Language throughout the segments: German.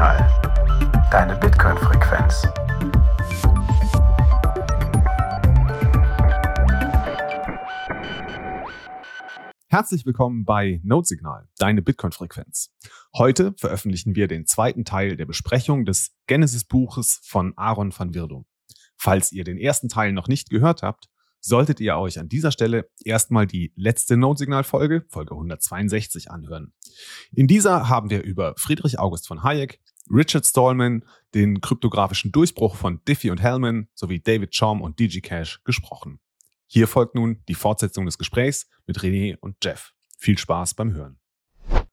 Notsignal. Deine Bitcoin-Frequenz. Herzlich willkommen bei Notsignal, deine Bitcoin-Frequenz. Heute veröffentlichen wir den zweiten Teil der Besprechung des Genesis-Buches von Aaron van Wirdum. Falls ihr den ersten Teil noch nicht gehört habt, solltet ihr euch an dieser Stelle erstmal die letzte Notsignal-Folge, Folge 162, anhören. In dieser haben wir über Friedrich August von Hayek, Richard Stallman, den kryptografischen Durchbruch von Diffie und Hellman sowie David Chaum und DigiCash gesprochen. Hier folgt nun die Fortsetzung des Gesprächs mit René und Jeff. Viel Spaß beim Hören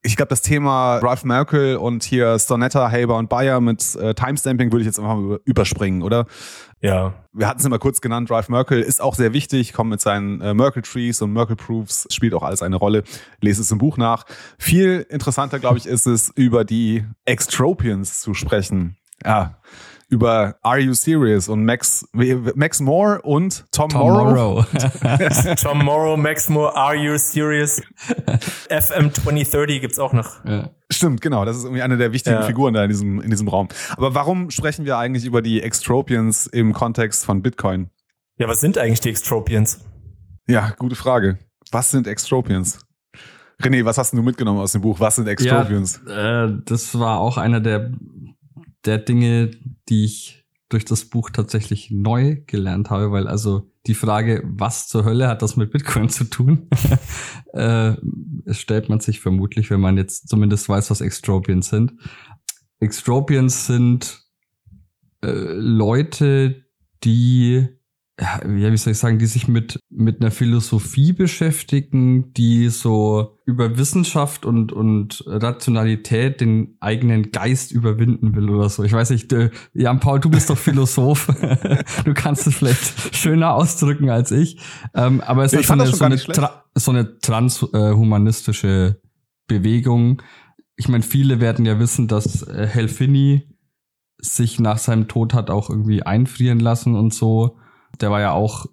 ich glaube, das Thema Ralph Merkel und hier Stonetta, Haber und Bayer mit äh, Timestamping würde ich jetzt einfach mal überspringen, oder? Ja. Wir hatten es immer kurz genannt, Ralph Merkel ist auch sehr wichtig, kommt mit seinen äh, Merkel Trees und Merkel Proofs, spielt auch alles eine Rolle. Lese es im Buch nach. Viel interessanter, glaube ich, ist es, über die Extropians zu sprechen. Ja, über Are You Serious und Max, Max Moore und Tom, Tom Morrow. Morrow. Tom Morrow, Max Moore, Are You Serious? FM 2030 gibt's auch noch. Ja. Stimmt, genau. Das ist irgendwie eine der wichtigen ja. Figuren da in diesem, in diesem Raum. Aber warum sprechen wir eigentlich über die Extropians im Kontext von Bitcoin? Ja, was sind eigentlich die Extropians? Ja, gute Frage. Was sind Extropians? René, was hast du mitgenommen aus dem Buch? Was sind Extropians? Ja, äh, das war auch einer der der Dinge, die ich durch das Buch tatsächlich neu gelernt habe, weil also die Frage, was zur Hölle hat das mit Bitcoin zu tun, äh, stellt man sich vermutlich, wenn man jetzt zumindest weiß, was Extropians sind. Extropians sind äh, Leute, die ja, wie soll ich sagen, die sich mit, mit einer Philosophie beschäftigen, die so über Wissenschaft und, und Rationalität den eigenen Geist überwinden will oder so. Ich weiß nicht, äh, Jan Paul, du bist doch Philosoph. du kannst es vielleicht schöner ausdrücken als ich. Ähm, aber es ist so eine, so eine, so eine transhumanistische Bewegung. Ich meine, viele werden ja wissen, dass äh, Helfini sich nach seinem Tod hat auch irgendwie einfrieren lassen und so der war ja auch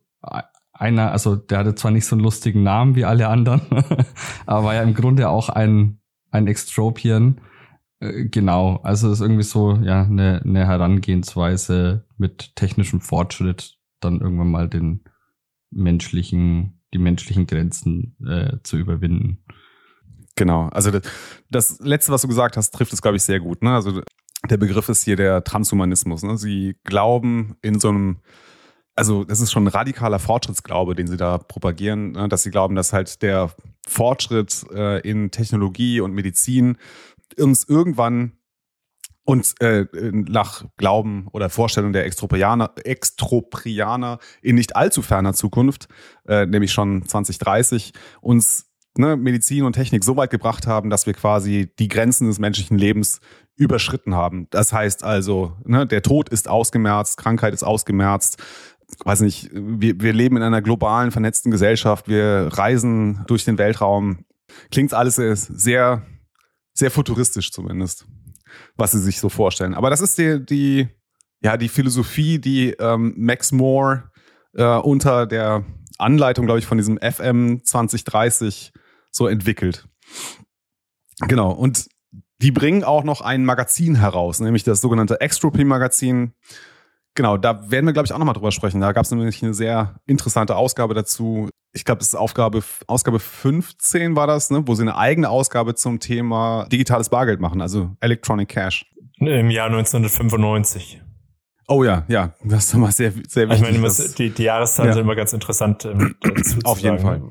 einer, also der hatte zwar nicht so einen lustigen Namen wie alle anderen, aber war ja im Grunde auch ein, ein Extropian. Äh, genau, also ist irgendwie so ja eine, eine Herangehensweise mit technischem Fortschritt dann irgendwann mal den menschlichen, die menschlichen Grenzen äh, zu überwinden. Genau, also das, das letzte, was du gesagt hast, trifft es glaube ich sehr gut. Ne? Also der Begriff ist hier der Transhumanismus. Ne? Sie glauben in so einem also das ist schon ein radikaler Fortschrittsglaube, den sie da propagieren, ne, dass sie glauben, dass halt der Fortschritt äh, in Technologie und Medizin uns irgendwann und äh, nach Glauben oder Vorstellung der Extroprianer, Extroprianer in nicht allzu ferner Zukunft, äh, nämlich schon 2030, uns ne, Medizin und Technik so weit gebracht haben, dass wir quasi die Grenzen des menschlichen Lebens überschritten haben. Das heißt also, ne, der Tod ist ausgemerzt, Krankheit ist ausgemerzt, weiß nicht, wir, wir leben in einer globalen, vernetzten Gesellschaft, wir reisen durch den Weltraum. Klingt alles sehr, sehr futuristisch zumindest, was sie sich so vorstellen. Aber das ist die, die ja, die Philosophie, die ähm, Max Moore äh, unter der Anleitung, glaube ich, von diesem FM 2030 so entwickelt. Genau. Und die bringen auch noch ein Magazin heraus, nämlich das sogenannte Extropy Magazin. Genau, da werden wir, glaube ich, auch nochmal drüber sprechen. Da gab es nämlich eine sehr interessante Ausgabe dazu. Ich glaube, das ist Aufgabe, Ausgabe 15 war das, ne? wo sie eine eigene Ausgabe zum Thema digitales Bargeld machen, also Electronic Cash. Im Jahr 1995. Oh ja, ja, das ist immer sehr, sehr wichtig. Ich meine, die, die Jahreszahlen ja. sind immer ganz interessant ähm, dazu Auf jeden Fall.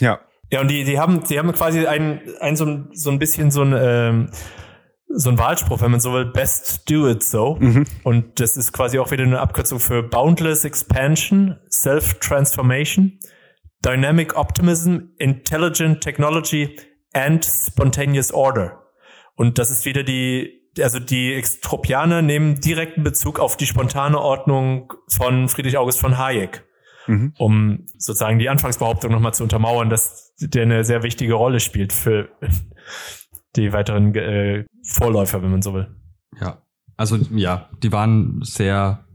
Ja. Ja, und die, die haben, die haben quasi ein, ein so, so ein bisschen so ein ähm, so ein Wahlspruch, wenn man so will, best do it so. Mhm. Und das ist quasi auch wieder eine Abkürzung für Boundless Expansion, Self-Transformation, Dynamic Optimism, Intelligent Technology and Spontaneous Order. Und das ist wieder die, also die Extropianer nehmen direkten Bezug auf die spontane Ordnung von Friedrich August von Hayek. Mhm. Um sozusagen die Anfangsbehauptung nochmal zu untermauern, dass der eine sehr wichtige Rolle spielt für die weiteren äh, Vorläufer, wenn man so will. Ja, also ja, die waren sehr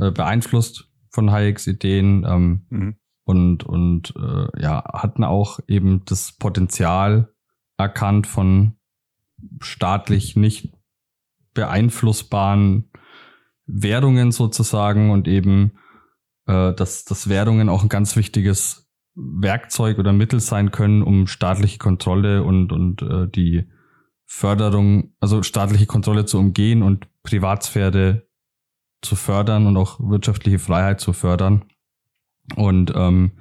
äh, beeinflusst von Hayeks Ideen ähm, mhm. und und äh, ja hatten auch eben das Potenzial erkannt von staatlich nicht beeinflussbaren Währungen sozusagen und eben, äh, dass, dass Währungen auch ein ganz wichtiges Werkzeug oder Mittel sein können, um staatliche Kontrolle und, und äh, die Förderung, also staatliche Kontrolle zu umgehen und Privatsphäre zu fördern und auch wirtschaftliche Freiheit zu fördern. Und ähm,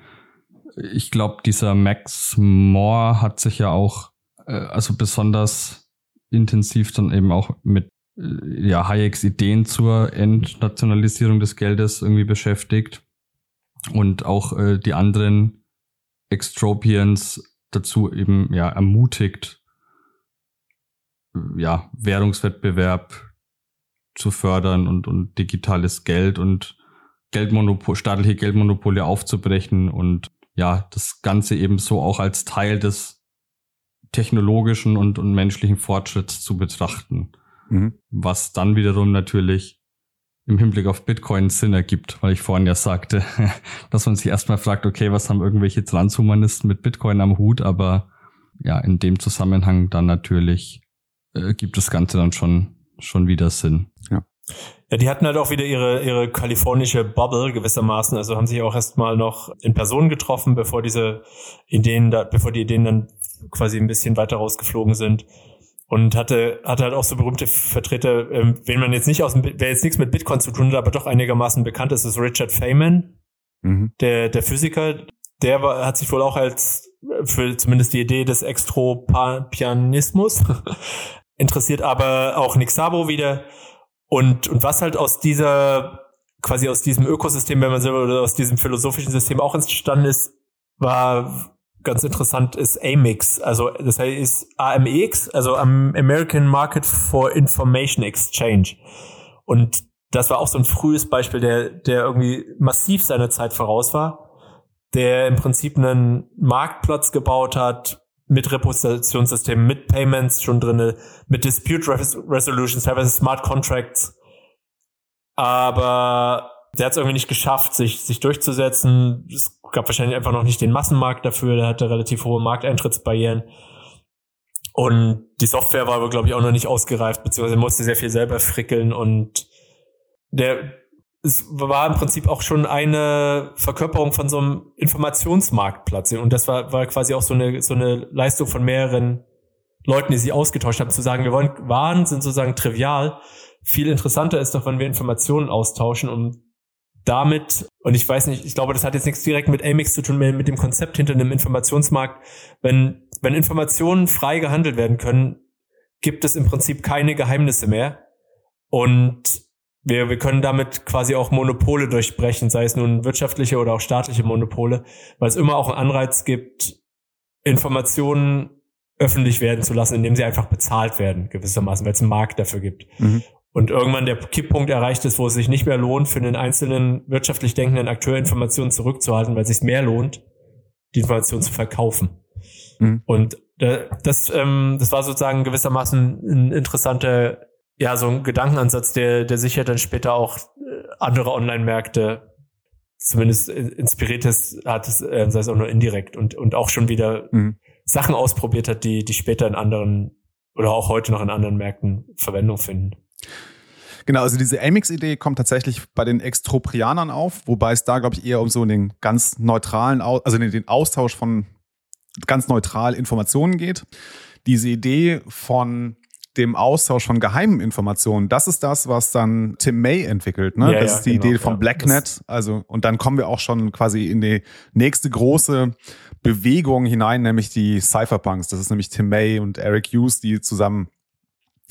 ich glaube, dieser Max Moore hat sich ja auch äh, also besonders intensiv dann eben auch mit äh, ja, Hayeks Ideen zur Entnationalisierung des Geldes irgendwie beschäftigt und auch äh, die anderen Extropians dazu eben ja ermutigt, ja, Währungswettbewerb zu fördern und, und digitales Geld und Geldmonopol, staatliche Geldmonopole aufzubrechen und ja, das Ganze eben so auch als Teil des technologischen und, und menschlichen Fortschritts zu betrachten. Mhm. Was dann wiederum natürlich im Hinblick auf Bitcoin Sinn ergibt, weil ich vorhin ja sagte, dass man sich erstmal fragt, okay, was haben irgendwelche Transhumanisten mit Bitcoin am Hut, aber ja, in dem Zusammenhang dann natürlich äh, gibt das Ganze dann schon, schon wieder Sinn. Ja. Ja, die hatten halt auch wieder ihre, ihre kalifornische Bubble gewissermaßen, also haben sich auch erstmal noch in Person getroffen, bevor diese Ideen da, bevor die Ideen dann quasi ein bisschen weiter rausgeflogen sind und hatte hatte halt auch so berühmte Vertreter, ähm, wenn man jetzt nicht aus dem, wer jetzt nichts mit Bitcoin zu tun hat, aber doch einigermaßen bekannt ist, ist Richard Feynman, mhm. der der Physiker, der war, hat sich wohl auch als für zumindest die Idee des Extropianismus interessiert, aber auch Nick Szabo wieder und und was halt aus dieser quasi aus diesem Ökosystem, wenn man so oder aus diesem philosophischen System auch entstanden ist, war ganz interessant ist AMIX, also das heißt AMEX, also American Market for Information Exchange. Und das war auch so ein frühes Beispiel, der, der irgendwie massiv seiner Zeit voraus war, der im Prinzip einen Marktplatz gebaut hat mit Repositionssystemen, mit Payments schon drinne, mit Dispute Resolutions, teilweise Smart Contracts. Aber der hat es irgendwie nicht geschafft, sich, sich durchzusetzen. Es gab wahrscheinlich einfach noch nicht den Massenmarkt dafür. Der hatte relativ hohe Markteintrittsbarrieren. Und die Software war aber, glaube ich, auch noch nicht ausgereift, beziehungsweise musste sehr viel selber frickeln. Und der, es war im Prinzip auch schon eine Verkörperung von so einem Informationsmarktplatz. Und das war, war quasi auch so eine, so eine Leistung von mehreren Leuten, die sich ausgetauscht haben, zu sagen, wir wollen Waren sind sozusagen trivial. Viel interessanter ist doch, wenn wir Informationen austauschen, um damit, und ich weiß nicht, ich glaube, das hat jetzt nichts direkt mit Amix zu tun, mit dem Konzept hinter einem Informationsmarkt. Wenn, wenn Informationen frei gehandelt werden können, gibt es im Prinzip keine Geheimnisse mehr. Und wir, wir können damit quasi auch Monopole durchbrechen, sei es nun wirtschaftliche oder auch staatliche Monopole, weil es immer auch einen Anreiz gibt, Informationen öffentlich werden zu lassen, indem sie einfach bezahlt werden, gewissermaßen, weil es einen Markt dafür gibt. Mhm und irgendwann der Kipppunkt erreicht ist, wo es sich nicht mehr lohnt, für einen einzelnen wirtschaftlich denkenden Akteur Informationen zurückzuhalten, weil es sich mehr lohnt, die Informationen zu verkaufen. Mhm. Und das, ähm, das war sozusagen gewissermaßen ein interessanter, ja, so ein Gedankenansatz, der, der sicher dann später auch äh, andere Online-Märkte zumindest inspiriert ist, hat es, äh, sei es auch nur indirekt und, und auch schon wieder mhm. Sachen ausprobiert hat, die, die später in anderen oder auch heute noch in anderen Märkten Verwendung finden. Genau, also diese Amix-Idee kommt tatsächlich bei den Extroprianern auf, wobei es da, glaube ich, eher um so den ganz neutralen, also den Austausch von ganz neutral Informationen geht. Diese Idee von dem Austausch von geheimen Informationen, das ist das, was dann Tim May entwickelt. Ne? Ja, das ja, ist die genau, Idee von ja. Blacknet. Also, und dann kommen wir auch schon quasi in die nächste große Bewegung hinein, nämlich die Cypherpunks. Das ist nämlich Tim May und Eric Hughes, die zusammen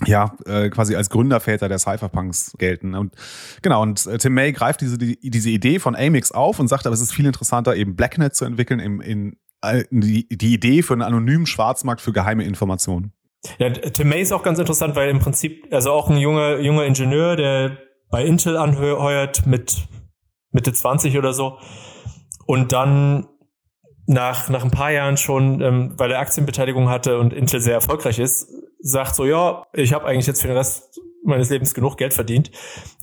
ja, äh, quasi als Gründerväter der Cypherpunks gelten. Und genau, und äh, Tim May greift diese, die, diese Idee von Amix auf und sagt, aber es ist viel interessanter, eben Blacknet zu entwickeln, in, in, in die, die Idee für einen anonymen Schwarzmarkt für geheime Informationen. Ja, Tim May ist auch ganz interessant, weil im Prinzip, also auch ein junger, junger Ingenieur, der bei Intel anheuert mit Mitte 20 oder so und dann nach, nach ein paar Jahren schon, ähm, weil er Aktienbeteiligung hatte und Intel sehr erfolgreich ist, sagt so, ja, ich habe eigentlich jetzt für den Rest meines Lebens genug Geld verdient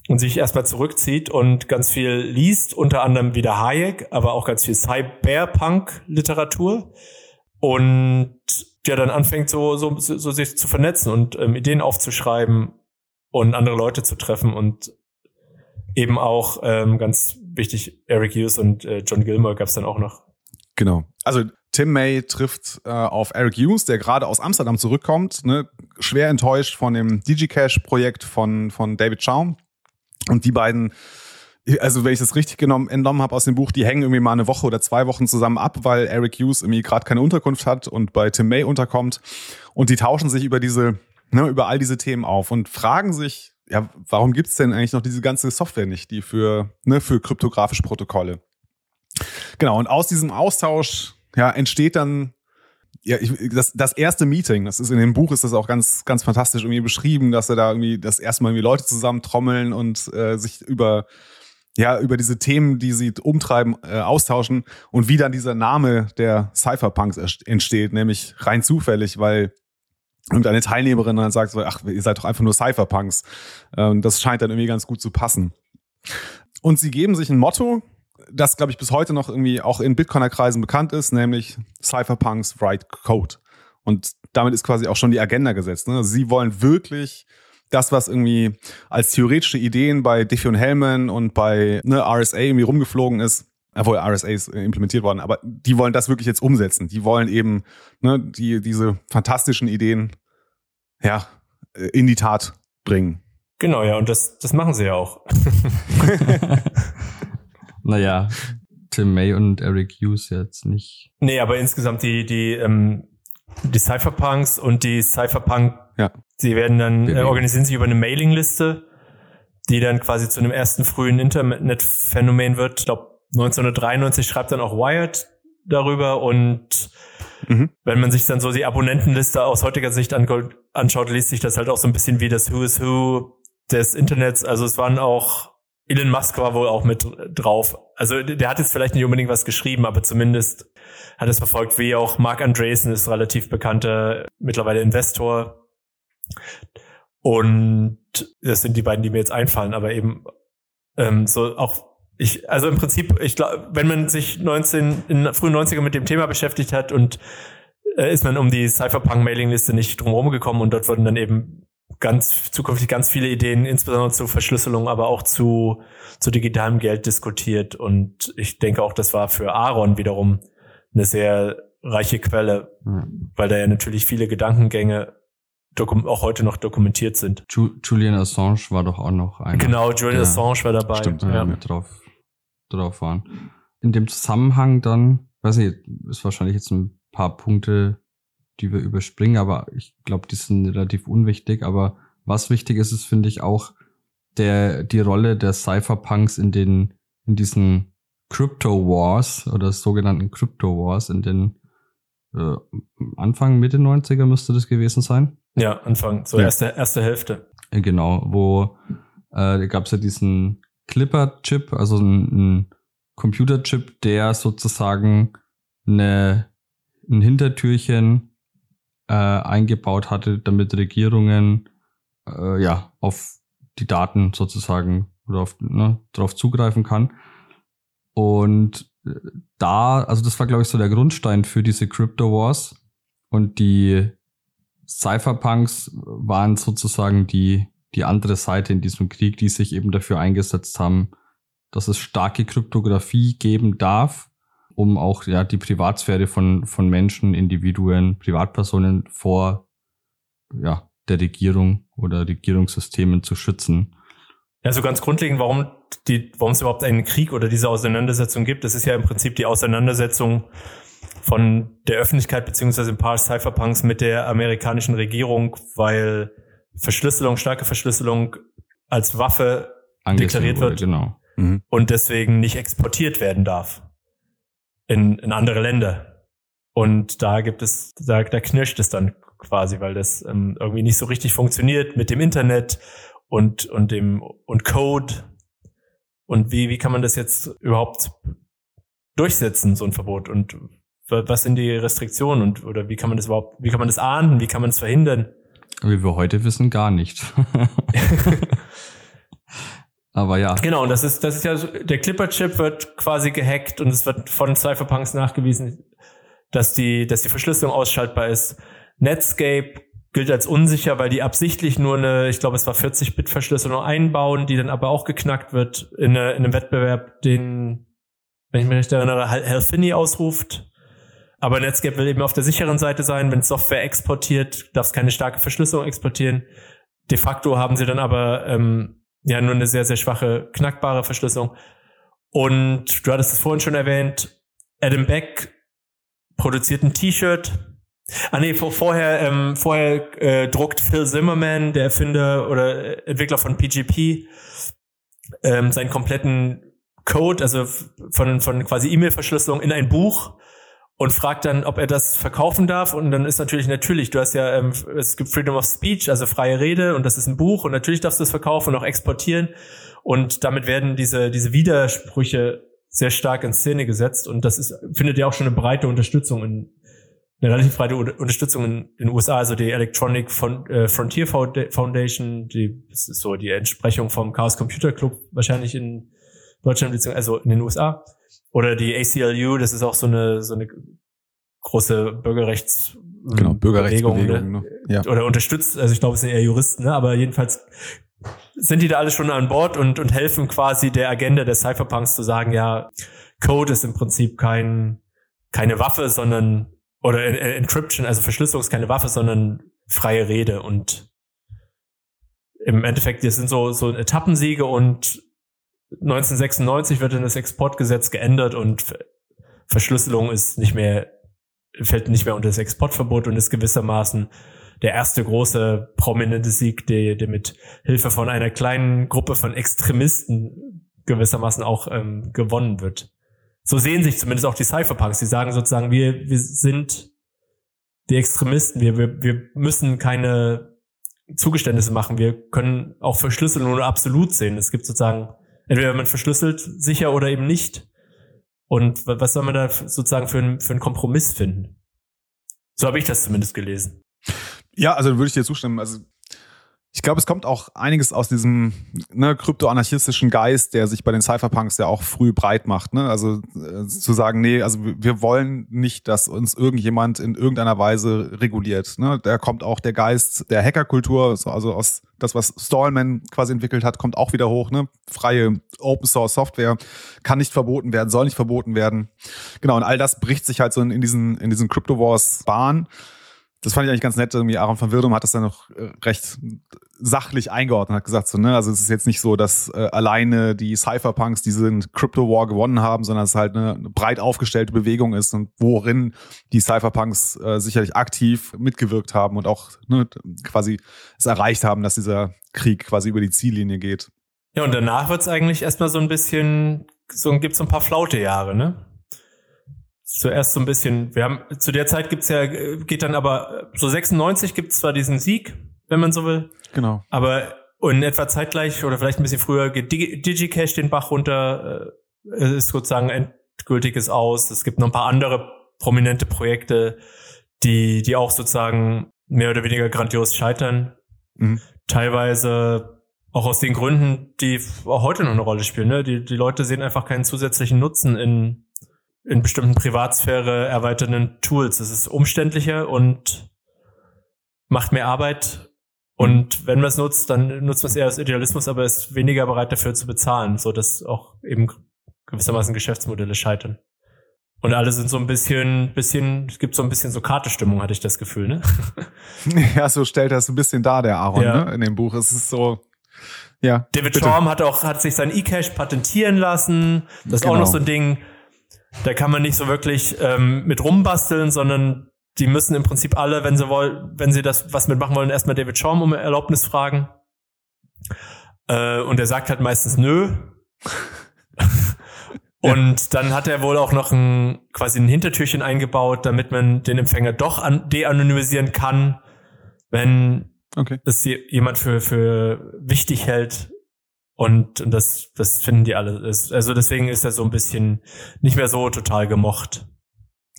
und sich erstmal zurückzieht und ganz viel liest, unter anderem wieder Hayek, aber auch ganz viel Cyberpunk-Literatur und ja dann anfängt so, so, so sich zu vernetzen und ähm, Ideen aufzuschreiben und andere Leute zu treffen und eben auch ähm, ganz wichtig, Eric Hughes und äh, John Gilmore gab es dann auch noch. Genau. Also Tim May trifft äh, auf Eric Hughes, der gerade aus Amsterdam zurückkommt, ne, schwer enttäuscht von dem DigiCash-Projekt von, von David Schaum. Und die beiden, also wenn ich das richtig genommen, entnommen habe aus dem Buch, die hängen irgendwie mal eine Woche oder zwei Wochen zusammen ab, weil Eric Hughes irgendwie gerade keine Unterkunft hat und bei Tim May unterkommt. Und die tauschen sich über diese, ne, über all diese Themen auf und fragen sich, ja, warum gibt's denn eigentlich noch diese ganze Software nicht, die für, ne, für kryptografische Protokolle? Genau, und aus diesem Austausch ja, entsteht dann ja, ich, das, das erste Meeting, das ist in dem Buch ist das auch ganz, ganz fantastisch irgendwie beschrieben, dass er da irgendwie das erste Mal irgendwie Leute zusammentrommeln und äh, sich über ja über diese Themen, die sie umtreiben, äh, austauschen und wie dann dieser Name der Cypherpunks entsteht, nämlich rein zufällig, weil irgendeine Teilnehmerin dann sagt so, ach, ihr seid doch einfach nur Cypherpunks. Ähm, das scheint dann irgendwie ganz gut zu passen. Und sie geben sich ein Motto, das, glaube ich, bis heute noch irgendwie auch in Bitcoiner-Kreisen bekannt ist, nämlich Cypherpunks Write Code. Und damit ist quasi auch schon die Agenda gesetzt. Ne? Sie wollen wirklich das, was irgendwie als theoretische Ideen bei Diffie und Hellman und bei ne, RSA irgendwie rumgeflogen ist, obwohl RSA ist implementiert worden, aber die wollen das wirklich jetzt umsetzen. Die wollen eben ne, die, diese fantastischen Ideen ja, in die Tat bringen. Genau, ja, und das, das machen sie ja auch. Naja, Tim May und Eric Hughes jetzt nicht. Nee, aber insgesamt die, die, ähm, die Cypherpunks und die Cypherpunk, ja. sie werden dann, äh, organisieren sich über eine Mailingliste, die dann quasi zu einem ersten frühen Internetphänomen wird. Ich glaube, 1993 schreibt dann auch Wired darüber und mhm. wenn man sich dann so die Abonnentenliste aus heutiger Sicht anschaut, liest sich das halt auch so ein bisschen wie das Who is Who des Internets. Also es waren auch Elon Musk war wohl auch mit drauf. Also der hat jetzt vielleicht nicht unbedingt was geschrieben, aber zumindest hat es verfolgt, wie auch Mark Andreessen ist relativ bekannter mittlerweile Investor. Und das sind die beiden, die mir jetzt einfallen, aber eben ähm, so auch ich, also im Prinzip, ich glaube, wenn man sich 19 in frühen 90er mit dem Thema beschäftigt hat und äh, ist man um die Cypherpunk-Mailingliste nicht drumherum gekommen und dort wurden dann eben ganz zukünftig ganz viele Ideen, insbesondere zur Verschlüsselung, aber auch zu, zu digitalem Geld diskutiert. Und ich denke auch, das war für Aaron wiederum eine sehr reiche Quelle, mhm. weil da ja natürlich viele Gedankengänge auch heute noch dokumentiert sind. Julian Assange war doch auch noch ein. Genau, Julian Assange war dabei. Stimmt, ja. mit drauf, drauf waren. In dem Zusammenhang dann, weiß nicht, ist wahrscheinlich jetzt ein paar Punkte die wir überspringen, aber ich glaube, die sind relativ unwichtig. Aber was wichtig ist, ist, finde ich, auch der, die Rolle der Cypherpunks in den, in diesen Crypto Wars oder sogenannten Crypto Wars in den äh, Anfang, Mitte 90er müsste das gewesen sein. Ja, Anfang, so ja. erste, erste Hälfte. Äh, genau, wo äh, gab es ja diesen Clipper-Chip, also ein, ein Computerchip, der sozusagen eine, ein Hintertürchen äh, eingebaut hatte, damit Regierungen äh, ja auf die Daten sozusagen oder auf, ne, darauf zugreifen kann. Und äh, da, also das war, glaube ich, so der Grundstein für diese Crypto Wars. Und die Cypherpunks waren sozusagen die, die andere Seite in diesem Krieg, die sich eben dafür eingesetzt haben, dass es starke Kryptographie geben darf um auch ja die Privatsphäre von, von Menschen, Individuen, Privatpersonen vor ja, der Regierung oder Regierungssystemen zu schützen. Ja, so ganz grundlegend, warum die, warum es überhaupt einen Krieg oder diese Auseinandersetzung gibt, das ist ja im Prinzip die Auseinandersetzung von der Öffentlichkeit beziehungsweise ein paar Cypherpunks mit der amerikanischen Regierung, weil Verschlüsselung, starke Verschlüsselung als Waffe deklariert wurde, wird genau. Mhm. und deswegen nicht exportiert werden darf in, in andere Länder. Und da gibt es, da, da knirscht es dann quasi, weil das ähm, irgendwie nicht so richtig funktioniert mit dem Internet und, und dem und Code. Und wie, wie kann man das jetzt überhaupt durchsetzen, so ein Verbot? Und was sind die Restriktionen und oder wie kann man das überhaupt, wie kann man das ahnden, wie kann man das verhindern? Wie wir heute wissen, gar nicht. Aber ja. Genau, und das ist, das ist ja, so, der Clipper-Chip wird quasi gehackt und es wird von Cypherpunks nachgewiesen, dass die, dass die Verschlüsselung ausschaltbar ist. Netscape gilt als unsicher, weil die absichtlich nur eine, ich glaube, es war 40-Bit-Verschlüsselung einbauen, die dann aber auch geknackt wird in, eine, in einem Wettbewerb, den, wenn ich mich recht erinnere, Halfini ausruft. Aber Netscape will eben auf der sicheren Seite sein. Wenn Software exportiert, darf es keine starke Verschlüsselung exportieren. De facto haben sie dann aber ähm, ja nur eine sehr, sehr schwache, knackbare Verschlüsselung. Und du hattest es vorhin schon erwähnt, Adam Beck produziert ein T-Shirt. Ah nee, vor, vorher, ähm, vorher äh, druckt Phil Zimmerman, der Erfinder oder Entwickler von PGP, ähm, seinen kompletten Code, also von, von quasi E-Mail-Verschlüsselung in ein Buch und fragt dann, ob er das verkaufen darf. Und dann ist natürlich, natürlich, du hast ja, ähm, es gibt Freedom of Speech, also freie Rede, und das ist ein Buch, und natürlich darfst du es verkaufen und auch exportieren. Und damit werden diese, diese Widersprüche sehr stark in Szene gesetzt. Und das ist, findet ja auch schon eine breite Unterstützung in, eine relativ breite Unterstützung in den USA, also die Electronic äh, Frontier Foundation, die das ist so die Entsprechung vom Chaos Computer Club wahrscheinlich in Deutschland, also in den USA. Oder die ACLU, das ist auch so eine, so eine große Bürgerrechts genau, Bürgerrechtsbewegung, ne? ja. oder unterstützt, also ich glaube, es sind eher Juristen, ne? aber jedenfalls sind die da alle schon an Bord und, und helfen quasi der Agenda der Cypherpunks zu sagen, ja, Code ist im Prinzip kein, keine Waffe, sondern, oder Encryption, also Verschlüsselung ist keine Waffe, sondern freie Rede und im Endeffekt, das sind so, so Etappensiege und 1996 wird dann das Exportgesetz geändert und Verschlüsselung ist nicht mehr, fällt nicht mehr unter das Exportverbot und ist gewissermaßen der erste große prominente Sieg, der, der mit Hilfe von einer kleinen Gruppe von Extremisten gewissermaßen auch ähm, gewonnen wird. So sehen sich zumindest auch die Cypherpunks. Die sagen sozusagen, wir, wir sind die Extremisten, wir, wir, wir müssen keine Zugeständnisse machen, wir können auch Verschlüsselung nur absolut sehen. Es gibt sozusagen entweder man verschlüsselt sicher oder eben nicht. Und was soll man da sozusagen für, einen für einen Kompromiss finden? So habe ich das zumindest gelesen. Ja, also würde ich dir zustimmen. Also ich glaube, es kommt auch einiges aus diesem ne, kryptoanarchistischen Geist, der sich bei den Cypherpunks ja auch früh breit macht. Ne? Also äh, zu sagen, nee, also wir wollen nicht, dass uns irgendjemand in irgendeiner Weise reguliert. Ne? Da kommt auch der Geist der Hackerkultur, also aus das, was Stallman quasi entwickelt hat, kommt auch wieder hoch. Ne? Freie Open Source Software kann nicht verboten werden, soll nicht verboten werden. Genau, und all das bricht sich halt so in, in diesen, in diesen Crypto Wars Bahn das fand ich eigentlich ganz nett. Irgendwie Aaron von Wirdum hat das dann noch äh, recht sachlich eingeordnet, hat gesagt so, ne, also es ist jetzt nicht so, dass äh, alleine die Cypherpunks diesen Crypto War gewonnen haben, sondern es halt eine, eine breit aufgestellte Bewegung ist und worin die Cypherpunks äh, sicherlich aktiv mitgewirkt haben und auch ne, quasi es erreicht haben, dass dieser Krieg quasi über die Ziellinie geht. Ja, und danach wird's eigentlich erstmal so ein bisschen, so gibt's so ein paar flaute Jahre, ne? Zuerst so ein bisschen, wir haben, zu der Zeit gibt's ja, geht dann aber, so 96 gibt's zwar diesen Sieg, wenn man so will. Genau. Aber in etwa zeitgleich oder vielleicht ein bisschen früher geht Digicash den Bach runter, äh, ist sozusagen endgültiges aus. Es gibt noch ein paar andere prominente Projekte, die, die auch sozusagen mehr oder weniger grandios scheitern. Mhm. Teilweise auch aus den Gründen, die auch heute noch eine Rolle spielen. Ne? Die, die Leute sehen einfach keinen zusätzlichen Nutzen in, in bestimmten Privatsphäre erweiternden Tools. Es ist umständlicher und macht mehr Arbeit. Und wenn man es nutzt, dann nutzt man es eher als Idealismus, aber ist weniger bereit dafür zu bezahlen, so dass auch eben gewissermaßen Geschäftsmodelle scheitern. Und alle sind so ein bisschen, bisschen, es gibt so ein bisschen so Kartestimmung, hatte ich das Gefühl, ne? Ja, so stellt das ein bisschen dar, der Aaron, ja. ne? In dem Buch. Es ist so, ja. David Schaum hat auch, hat sich sein E-Cash patentieren lassen. Das ist genau. auch noch so ein Ding da kann man nicht so wirklich ähm, mit rumbasteln, sondern die müssen im Prinzip alle, wenn sie wollen, wenn sie das was mitmachen wollen, erstmal David Schaum um Erlaubnis fragen. Äh, und er sagt halt meistens nö. und dann hat er wohl auch noch ein quasi ein Hintertürchen eingebaut, damit man den Empfänger doch an, de-anonymisieren kann, wenn okay. es jemand für, für wichtig hält, und, und das, das finden die alle. Also deswegen ist er so ein bisschen nicht mehr so total gemocht.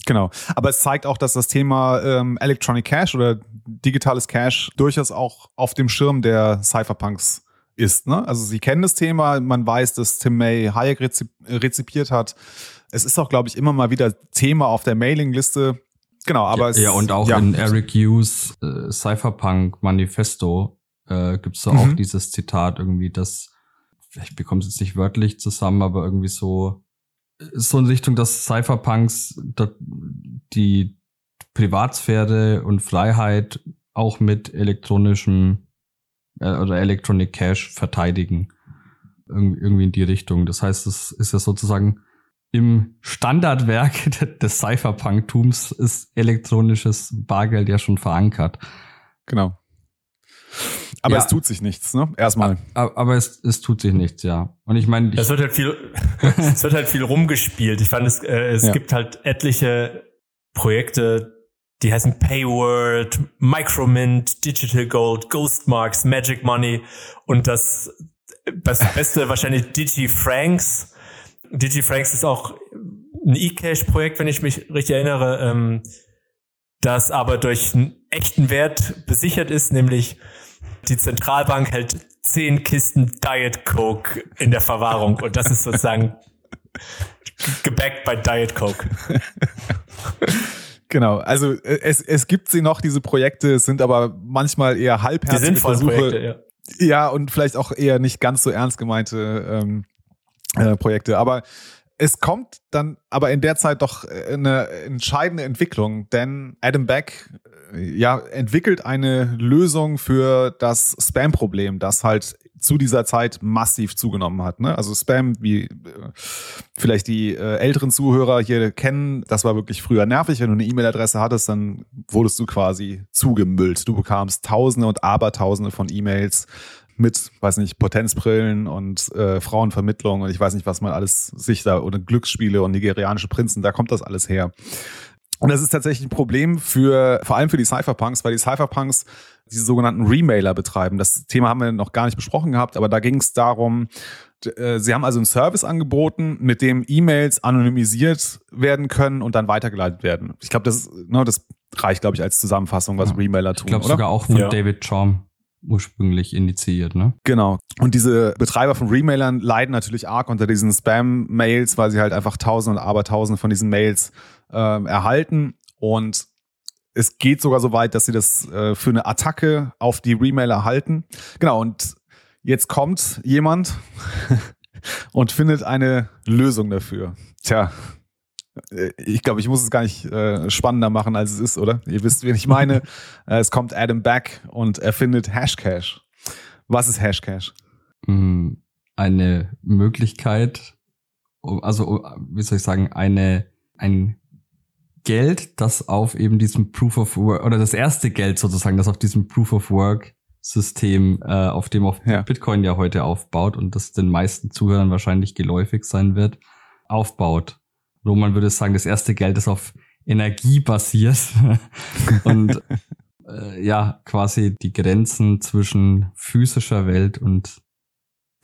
Genau. Aber es zeigt auch, dass das Thema ähm, Electronic Cash oder digitales Cash durchaus auch auf dem Schirm der Cypherpunks ist. Ne? Also sie kennen das Thema, man weiß, dass Tim May Hayek rezip rezipiert hat. Es ist auch, glaube ich, immer mal wieder Thema auf der Mailingliste genau, aber ja, es, ja, und auch ja. in Eric Hughes äh, Cypherpunk Manifesto äh, gibt's da Mhm. auch dieses Zitat irgendwie, dass ich bekomme es nicht wörtlich zusammen, aber irgendwie so so in Richtung, dass Cypherpunks die Privatsphäre und Freiheit auch mit elektronischem äh, oder Electronic Cash verteidigen. Irg irgendwie in die Richtung. Das heißt, es ist ja sozusagen im Standardwerk des Cypherpunk-Tums ist elektronisches Bargeld ja schon verankert. Genau. Aber Ja. es tut sich nichts, ne? Erstmal. Aber, aber es, es tut sich nichts, ja. Und ich meine, Es wird halt viel, es wird halt viel rumgespielt. Ich fand es, äh, es Ja. gibt halt etliche Projekte, die heißen Payword, Micromint, Digital Gold, Ghostmarks, Magic Money und das, das Beste wahrscheinlich DigiFranks. DigiFranks ist auch ein eCash-Projekt, wenn ich mich richtig erinnere, ähm, das aber durch einen echten Wert besichert ist, nämlich die Zentralbank hält zehn Kisten Diet Coke in der Verwahrung und das ist sozusagen gebackt bei Diet Coke. Genau. Also äh, es, es gibt sie noch, diese Projekte, es sind aber manchmal eher halbherzige Versuche. Projekte, ja. Ja, und vielleicht auch eher nicht ganz so ernst gemeinte ähm, äh, Projekte. Aber es kommt dann aber in der Zeit doch äh, eine entscheidende Entwicklung, denn Adam Beck äh, ja, entwickelt eine Lösung für das Spam-Problem, das halt zu dieser Zeit massiv zugenommen hat. Ne? Also Spam, wie äh, vielleicht die älteren Zuhörer hier kennen, das war wirklich früher nervig. Wenn du eine E-Mail-Adresse hattest, dann wurdest du quasi zugemüllt. Du bekamst Tausende und Abertausende von E-Mails mit, weiß nicht, Potenzbrillen und äh, Frauenvermittlung und ich weiß nicht, was man alles sich da oder Glücksspiele und nigerianische Prinzen, da kommt das alles her. Und das ist tatsächlich ein Problem für, vor allem für die Cypherpunks, weil die Cypherpunks diese sogenannten Remailer betreiben. Das Thema haben wir noch gar nicht besprochen gehabt, aber da ging es darum, äh, sie haben also einen Service angeboten, mit dem E-Mails anonymisiert werden können und dann weitergeleitet werden. Ich glaube, das, ne, das reicht, glaube ich, als Zusammenfassung, was Ja. Remailer ich tun, glaube oder? sogar auch von Ja. David Chaum ursprünglich initiiert, ne? Genau. Und diese Betreiber von Remailern leiden natürlich arg unter diesen Spam-Mails, weil sie halt einfach tausende und abertausende von diesen Mails ähm, erhalten. Und es geht sogar so weit, dass sie das äh, für eine Attacke auf die Remailer halten. Genau. Und jetzt kommt jemand und findet eine Lösung dafür. Tja. Äh, Ich glaube, ich muss es gar nicht äh, spannender machen, als es ist, oder? Ihr wisst, wen ich meine. Äh, es kommt Adam Back und erfindet Hashcash. Was ist Hashcash? Mm, Eine Möglichkeit, also wie soll ich sagen, eine ein Geld, das auf eben diesem Proof of Work oder das erste Geld sozusagen, das auf diesem Proof of Work System, äh, auf dem auf Ja. Bitcoin ja heute aufbaut und das den meisten Zuhörern wahrscheinlich geläufig sein wird, aufbaut. Roman würde sagen, das erste Geld ist auf Energie basiert und äh, ja, quasi die Grenzen zwischen physischer Welt und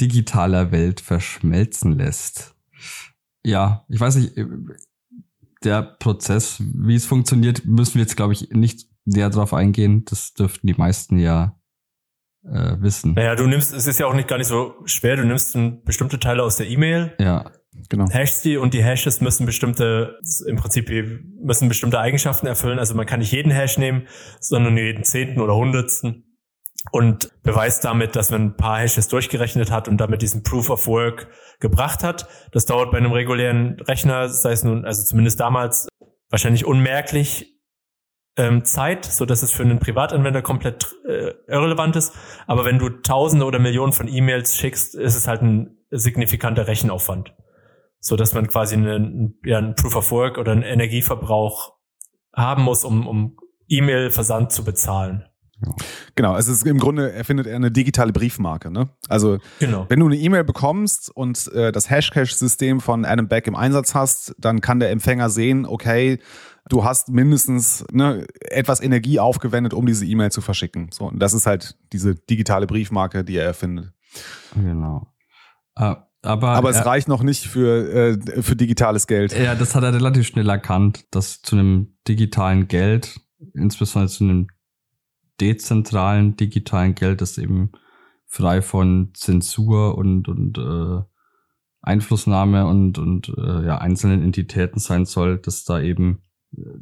digitaler Welt verschmelzen lässt. Ja, ich weiß nicht, äh, der Prozess, wie es funktioniert, müssen wir jetzt, glaube ich, nicht näher drauf eingehen. Das dürften die meisten ja äh, wissen. Naja, du nimmst, es ist ja auch nicht gar nicht so schwer, du nimmst bestimmte Teile aus der E-Mail, Ja, Genau. hashst die und die Hashes müssen bestimmte, im Prinzip müssen bestimmte Eigenschaften erfüllen. Also man kann nicht jeden Hash nehmen, sondern nur jeden zehnten oder hundertsten und beweist damit, dass man ein paar Hashes durchgerechnet hat und damit diesen Proof of Work gebracht hat. Das dauert bei einem regulären Rechner, sei es nun, also zumindest damals, wahrscheinlich unmerklich ähm, Zeit, so dass es für einen Privatanwender komplett äh, irrelevant ist. Aber wenn du Tausende oder Millionen von E-Mails schickst, ist es halt ein signifikanter Rechenaufwand, so dass man quasi einen, ja, einen Proof of Work oder einen Energieverbrauch haben muss, um, um E-Mail-Versand zu bezahlen. Genau. Es ist im Grunde erfindet er eine digitale Briefmarke. Ne? Also Genau. wenn du eine E-Mail bekommst und äh, das Hashcash-System von Adam Beck im Einsatz hast, dann kann der Empfänger sehen, okay, du hast mindestens ne, etwas Energie aufgewendet, um diese E-Mail zu verschicken. So, und das ist halt diese digitale Briefmarke, die er erfindet. genau. Äh, aber Aber es er, reicht noch nicht für, äh, für digitales Geld. ja, das hat er relativ schnell erkannt, dass zu einem digitalen Geld, insbesondere zu einem dezentralen digitalen Geld, das eben frei von Zensur und, und äh, Einflussnahme und, und äh, ja, einzelnen Entitäten sein soll, dass da eben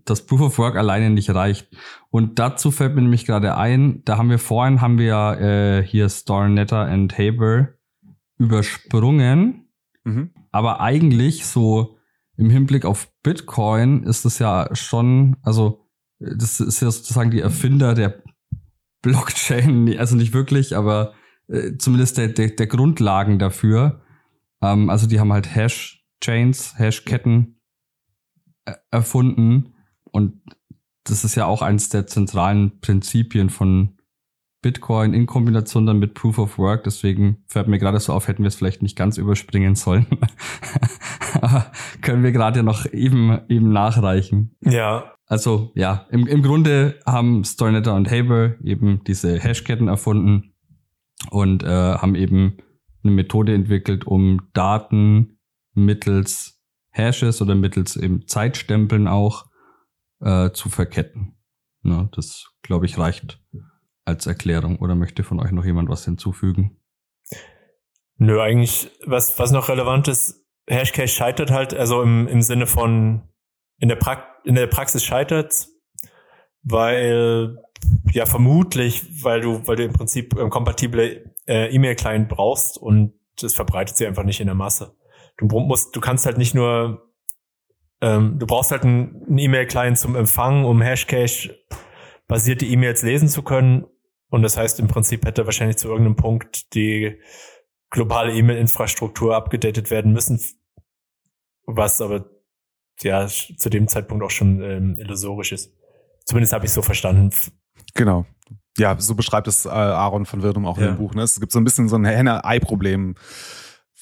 das Proof of Work alleine nicht reicht. Und dazu fällt mir nämlich gerade ein, da haben wir vorhin, haben wir ja äh, hier Starnetter und Haber übersprungen. Mhm. Aber eigentlich so im Hinblick auf Bitcoin ist es ja schon, also das ist ja sozusagen die Erfinder der Blockchain, also nicht wirklich, aber äh, zumindest der, der, der Grundlagen dafür. Ähm, also die haben halt Hash-Chains, Hash-Ketten äh, erfunden und das ist ja auch eines der zentralen Prinzipien von Bitcoin in Kombination dann mit Proof of Work. Deswegen fällt mir gerade so auf, hätten wir es vielleicht nicht ganz überspringen sollen. Aber können wir gerade noch eben, eben nachreichen. Ja. Also ja, im, im Grunde haben Storynetter und Haber eben diese Hashketten erfunden und äh, haben eben eine Methode entwickelt, um Daten mittels Hashes oder mittels eben Zeitstempeln auch äh, zu verketten. Ne, das, glaube ich, reicht als Erklärung. Oder möchte von euch noch jemand was hinzufügen? Nö, eigentlich, was, was noch relevant ist, Hashcash scheitert halt, also im, im Sinne von in der, pra in der Praxis scheitert, weil ja vermutlich, weil du, weil du im Prinzip ähm, kompatible äh, E-Mail-Client brauchst und das verbreitet sich einfach nicht in der Masse. Du musst, du kannst halt nicht nur, ähm, du brauchst halt einen E-Mail-Client zum Empfang, um Hashcash basierte E-Mails lesen zu können und das heißt, im Prinzip hätte wahrscheinlich zu irgendeinem Punkt die globale E-Mail-Infrastruktur abgedatet werden müssen, was aber ja zu dem Zeitpunkt auch schon ähm, illusorisch ist. Zumindest habe ich so verstanden. Genau. Ja, so beschreibt es äh, Aaron von Wirdum auch ja. in dem Buch. Ne? Es gibt so ein bisschen so ein Henne-Ei-Problem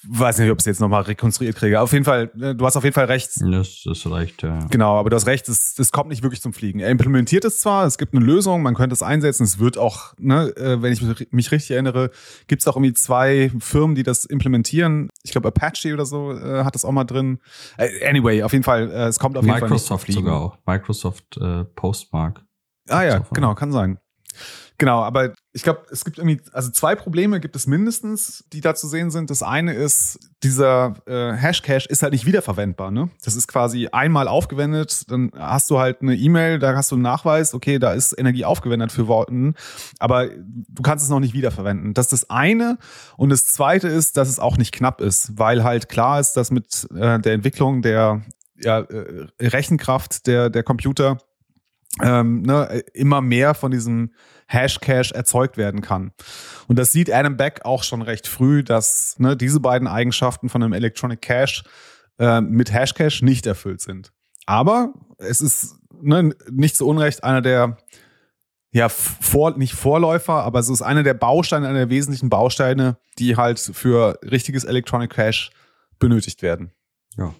weiß nicht, ob ich es jetzt nochmal rekonstruiert kriege. Auf jeden Fall, äh, du hast auf jeden Fall recht. Das, das reicht, ja. Genau, aber du hast recht, es, es kommt nicht wirklich zum Fliegen. Er implementiert es zwar, es gibt eine Lösung, man könnte es einsetzen, es wird auch, ne, äh, wenn ich mich richtig erinnere, gibt es auch irgendwie zwei Firmen, die das implementieren. Ich glaube, Apache oder so äh, hat das auch mal drin. Äh, anyway, auf jeden Fall, äh, es kommt auf Microsoft jeden Fall Fliegen. sogar auch. Microsoft äh, Postmark. Ah ja, genau, kann sein. Genau, aber ich glaube, es gibt irgendwie, also zwei Probleme gibt es mindestens, die da zu sehen sind. Das eine ist, dieser äh, Hashcache ist halt nicht wiederverwendbar. Ne? Das ist quasi einmal aufgewendet, dann hast du halt eine E-Mail, da hast du einen Nachweis, okay, da ist Energie aufgewendet für Worten, aber du kannst es noch nicht wiederverwenden. Das ist das eine. Und das zweite ist, dass es auch nicht knapp ist, weil halt klar ist, dass mit äh, der Entwicklung der ja, äh, Rechenkraft der, der Computer ähm, ne, immer mehr von diesem Hashcash erzeugt werden kann. Und das sieht Adam Beck auch schon recht früh, dass ne, diese beiden Eigenschaften von einem Electronic Cache äh, mit Hashcash nicht erfüllt sind. Aber es ist ne, nicht zu Unrecht einer der ja, vor, nicht Vorläufer, aber es ist einer der Bausteine, einer der wesentlichen Bausteine, die halt für richtiges Electronic Cache benötigt werden. Ja.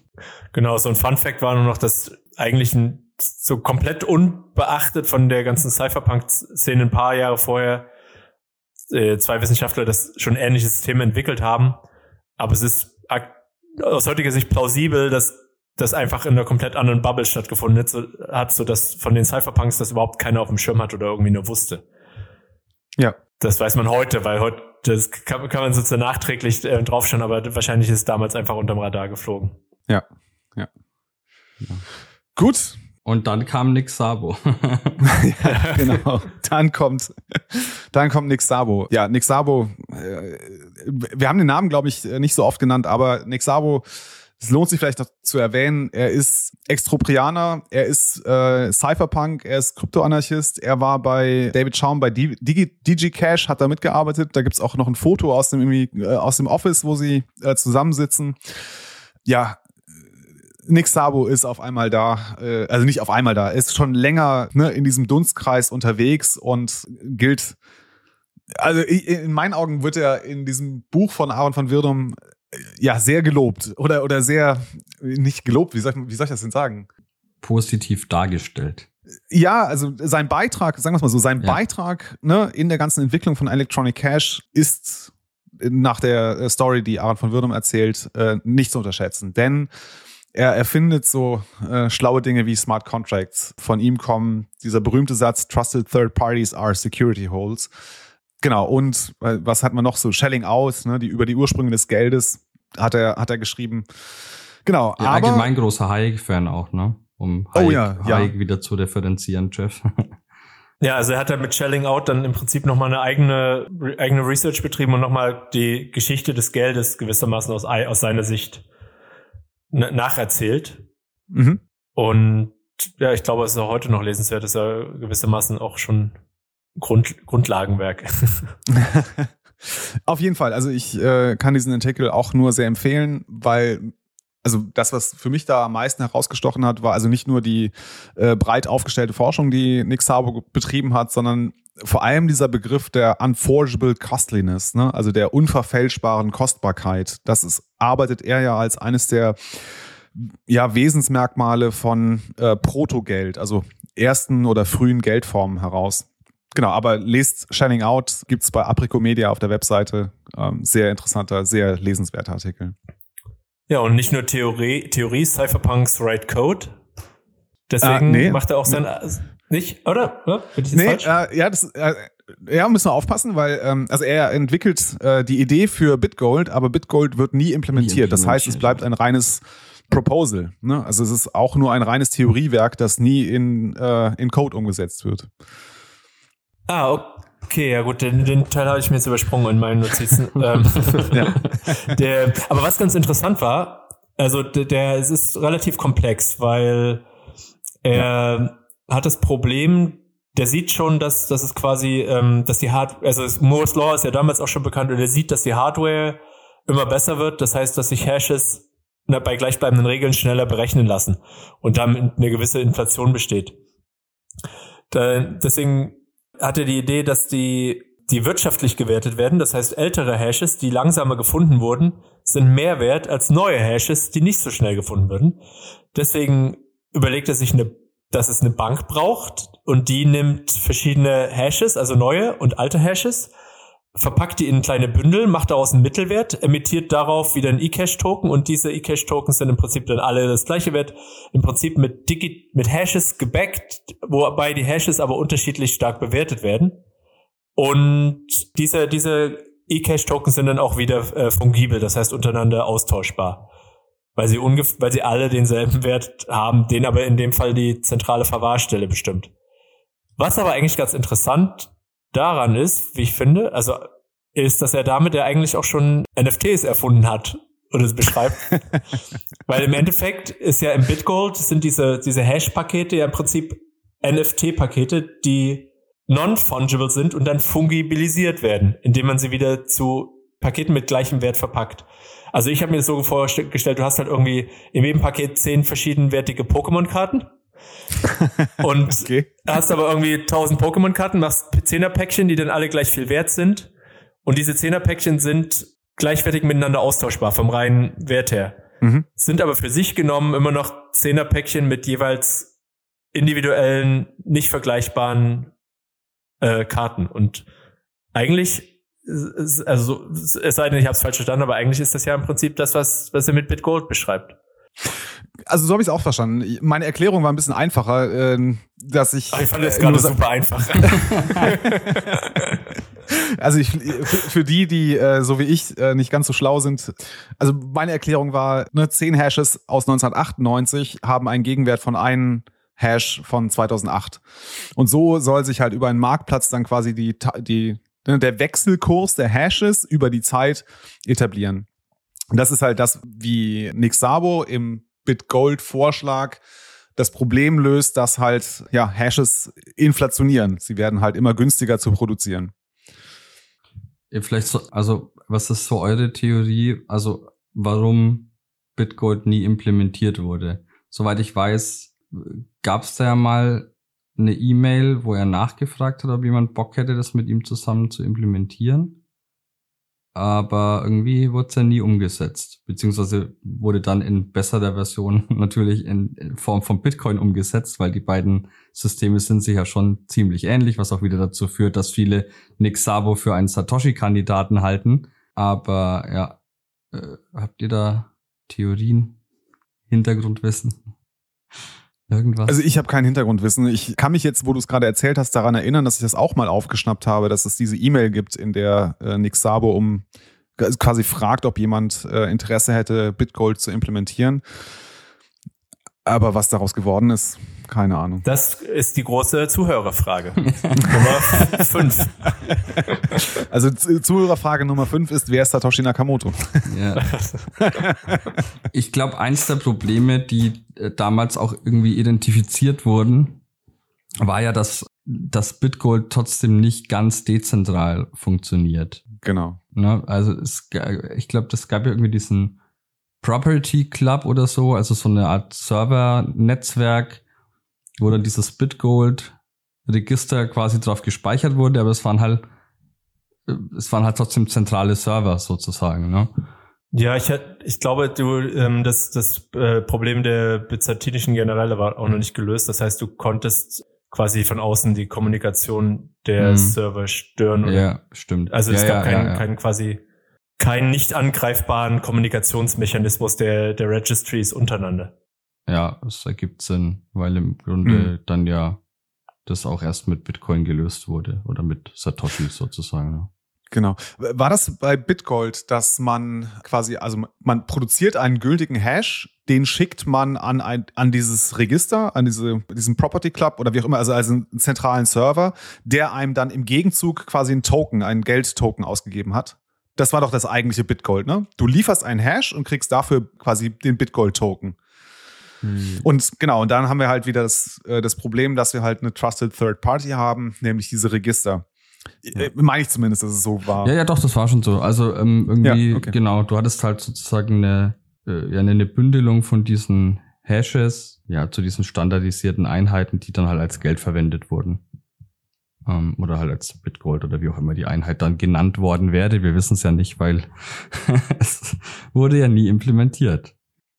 Genau, so ein Fun Fact war nur noch, dass eigentlich ein so komplett unbeachtet von der ganzen Cypherpunk-Szene ein paar Jahre vorher äh, zwei Wissenschaftler das schon ähnliche Systeme entwickelt haben. Aber es ist aus heutiger Sicht plausibel, dass das einfach in einer komplett anderen Bubble stattgefunden hat, so, hat, so dass von den Cypherpunks das überhaupt keiner auf dem Schirm hat oder irgendwie nur wusste. Ja. Das weiß man heute, weil heute das kann, kann man sozusagen nachträglich äh, draufschauen, aber wahrscheinlich ist es damals einfach unterm Radar geflogen. Ja, ja. ja. Gut, und dann kam Nick Sabo. ja, genau. Dann kommt, dann kommt Nick Sabo. Ja, Nick Sabo, äh, wir haben den Namen, glaube ich, nicht so oft genannt, aber Nick Sabo, es lohnt sich vielleicht noch zu erwähnen, er ist Extroprianer, er ist äh, Cypherpunk, er ist Kryptoanarchist, er war bei David Schaum bei Digi, DigiCash, hat da mitgearbeitet. Da gibt's auch noch ein Foto aus dem, äh, aus dem Office, wo sie äh, zusammensitzen. Ja, Nick Sabo ist auf einmal da, äh, also nicht auf einmal da, ist schon länger ne, in diesem Dunstkreis unterwegs und gilt, also in meinen Augen wird er in diesem Buch von Aaron von Wirdum äh, ja sehr gelobt oder, oder sehr, nicht gelobt, wie soll, ich, wie soll ich das denn sagen? Positiv dargestellt. Ja, also sein Beitrag, sagen wir es mal so, sein ja. Beitrag ne, in der ganzen Entwicklung von Electronic Cash ist nach der Story, die Aaron von Wirdum erzählt, äh, nicht zu unterschätzen. Denn er erfindet so äh, schlaue Dinge wie Smart Contracts. Von ihm kommen dieser berühmte Satz, Trusted Third Parties are Security Holes. Genau, und äh, was hat man noch so? Shelling Out, ne, die, über die Ursprünge des Geldes hat er, hat er geschrieben. Genau. Ja, aber, allgemein großer Hayek-Fan auch, ne? um Oh ja, ja. Hayek wieder zu differenzieren, Jeff. Ja, also er hat da mit Shelling Out dann im Prinzip nochmal eine eigene, eigene Research betrieben und nochmal die Geschichte des Geldes gewissermaßen aus, aus seiner Sicht nacherzählt. Mhm. Und ja, ich glaube, es ist auch heute noch lesenswert, ist ja gewissermaßen auch schon Grund, Grundlagenwerk. Auf jeden Fall. Also ich äh, kann diesen Artikel auch nur sehr empfehlen, weil also das, was für mich da am meisten herausgestochen hat, war also nicht nur die äh, breit aufgestellte Forschung, die Nick Szabo betrieben hat, sondern vor allem dieser Begriff der unforgeable costliness, ne? also der unverfälschbaren Kostbarkeit. Das ist, arbeitet er ja als eines der ja, Wesensmerkmale von äh, Protogeld, also ersten oder frühen Geldformen heraus. Genau, aber lest Shining Out, gibt's bei Aprico Media auf der Webseite. Ähm, sehr interessanter, sehr lesenswerter Artikel. ja, und nicht nur Theorie, Theorie Cypherpunks Write Code. Deswegen Ah, nee. macht er auch sein, nicht, oder? Ja, bin ich jetzt Nee, äh, ja, das, äh, ja, müssen wir aufpassen, weil ähm, also er entwickelt äh, die Idee für Bitgold, aber Bitgold wird nie implementiert. Das heißt, es bleibt ein reines Proposal. Ne? Also es ist auch nur ein reines Theoriewerk, das nie in, äh, in Code umgesetzt wird. Ah, okay, ja gut, den, den Teil habe ich mir jetzt übersprungen in meinen Notizen. ähm, der, aber was ganz interessant war, also der, der es ist relativ komplex, weil er hat das Problem, der sieht schon, dass, dass es quasi, ähm, dass die Hardware, also es- Moore's Law ist ja damals auch schon bekannt und er sieht, dass die Hardware immer besser wird. Das heißt, dass sich Hashes na, bei gleichbleibenden Regeln schneller berechnen lassen und damit eine gewisse Inflation besteht. Da, deswegen hat er die Idee, dass die, die wirtschaftlich gewertet werden. Das heißt, ältere Hashes, die langsamer gefunden wurden, sind mehr wert als neue Hashes, die nicht so schnell gefunden würden. Deswegen überlegt er sich, eine, dass es eine Bank braucht und die nimmt verschiedene Hashes, also neue und alte Hashes, verpackt die in kleine Bündel, macht daraus einen Mittelwert, emittiert darauf wieder einen eCash-Token und diese eCash-Tokens sind im Prinzip dann alle das gleiche Wert, im Prinzip mit, Digi mit Hashes gebackt, wobei die Hashes aber unterschiedlich stark bewertet werden. Und diese, diese eCash-Tokens sind dann auch wieder äh, fungibel, das heißt untereinander austauschbar. Weil sie, ungef weil sie alle denselben Wert haben, den aber in dem Fall die zentrale Verwahrstelle bestimmt. Was aber eigentlich ganz interessant daran ist, wie ich finde, also ist, dass er damit ja eigentlich auch schon NFTs erfunden hat und es beschreibt. Weil im Endeffekt ist ja im Bitgold sind diese, diese Hash-Pakete ja im Prinzip NFT-Pakete, die non-fungible sind und dann fungibilisiert werden, indem man sie wieder zu Paketen mit gleichem Wert verpackt. Also ich habe mir das so vorgestellt, du hast halt irgendwie in jedem Paket zehn verschiedenwertige Pokémon-Karten. und Okay. hast aber irgendwie 1000 Pokémon-Karten, machst 10er-Päckchen, die dann alle gleich viel wert sind. Und diese 10er-Päckchen sind gleichwertig miteinander austauschbar vom reinen Wert her. Mhm. Sind aber für sich genommen immer noch 10er-Päckchen mit jeweils individuellen, nicht vergleichbaren äh, Karten. Und eigentlich, also es sei denn, ich habe es falsch verstanden, aber eigentlich ist das ja im Prinzip das, was, was er mit BitGold beschreibt. Also so habe ich es auch verstanden. Meine Erklärung war ein bisschen einfacher, ähm, dass ich. Ach, ich fand das äh, gerade super einfach. Also ich, für, die, die äh, so wie ich äh, nicht ganz so schlau sind, also meine Erklärung war, ne, 10 Hashes aus 1998 haben einen Gegenwert von einem Hash von 2008. Und so soll sich halt über einen Marktplatz dann quasi die, die, der Wechselkurs der Hashes über die Zeit etablieren. Und das ist halt das, wie Nick Sabo im BitGold-Vorschlag das Problem löst, dass halt ja Hashes inflationieren. Sie werden halt immer günstiger zu produzieren. Vielleicht so, also was ist so eure Theorie, also warum Bitgold nie implementiert wurde? Soweit ich weiß, gab es da ja mal eine E-Mail, wo er nachgefragt hat, ob jemand Bock hätte, das mit ihm zusammen zu implementieren. Aber irgendwie wurde es ja nie umgesetzt, beziehungsweise wurde dann in besserer Version natürlich in Form von Bitcoin umgesetzt, weil die beiden Systeme sind sich ja schon ziemlich ähnlich, was auch wieder dazu führt, dass viele Nick Sabo für einen Satoshi-Kandidaten halten. Aber ja, äh, habt ihr da Theorien, Hintergrundwissen? Irgendwas? Also ich habe kein Hintergrundwissen. Ich kann mich jetzt, wo du es gerade erzählt hast, daran erinnern, dass ich das auch mal aufgeschnappt habe, dass es diese E-Mail gibt, in der äh, Nick Sabo um quasi fragt, ob jemand äh, Interesse hätte, Bitgold zu implementieren. Aber was daraus geworden ist, keine Ahnung. Das ist die große Zuhörerfrage. Nummer fünf. Also Zuhörerfrage Nummer fünf ist, wer ist Satoshi Nakamoto? Ja. Ich glaube, eins der Probleme, die äh, damals auch irgendwie identifiziert wurden, war ja, dass das Bitgold trotzdem nicht ganz dezentral funktioniert. Genau. Ne? Also es, ich glaube, das gab ja irgendwie diesen Property Club oder so, also so eine Art Server-Netzwerk, wo dann dieses Bitgold-Register quasi drauf gespeichert wurde, aber es waren halt, es waren halt trotzdem zentrale Server sozusagen. Ne? Ja, ich, ich glaube, du, ähm, das, das äh, Problem der byzantinischen Generäle war auch noch nicht gelöst. Das heißt, du konntest quasi von außen die Kommunikation der mhm. Server stören. Oder? Ja, stimmt. Also es ja, gab ja, keinen, ja, keinen quasi keinen nicht angreifbaren Kommunikationsmechanismus der, der Registries untereinander. Ja, es ergibt Sinn, weil im Grunde mhm. dann ja das auch erst mit Bitcoin gelöst wurde oder mit Satoshi sozusagen. Ja. Genau. War das bei Bitgold, dass man quasi, also man produziert einen gültigen Hash, den schickt man an ein, an dieses Register, an diese, diesen Property Club oder wie auch immer, also als einen zentralen Server, der einem dann im Gegenzug quasi einen Token, einen Geldtoken ausgegeben hat? Das war doch das eigentliche Bitgold, ne? Du lieferst einen Hash und kriegst dafür quasi den Bitgold-Token. Hm. Und genau, und dann haben wir halt wieder das, äh, das Problem, dass wir halt eine Trusted Third Party haben, nämlich diese Register. Ja. Äh, meine ich zumindest, dass es so war. Ja, ja, doch, das war schon so. Also ähm, irgendwie, ja, okay. genau, du hattest halt sozusagen eine, äh, ja, eine Bündelung von diesen Hashes, ja, zu diesen standardisierten Einheiten, die dann halt als Geld verwendet wurden. Ähm, oder halt als Bitgold oder wie auch immer die Einheit dann genannt worden wäre. Wir wissen es ja nicht, weil es wurde ja nie implementiert.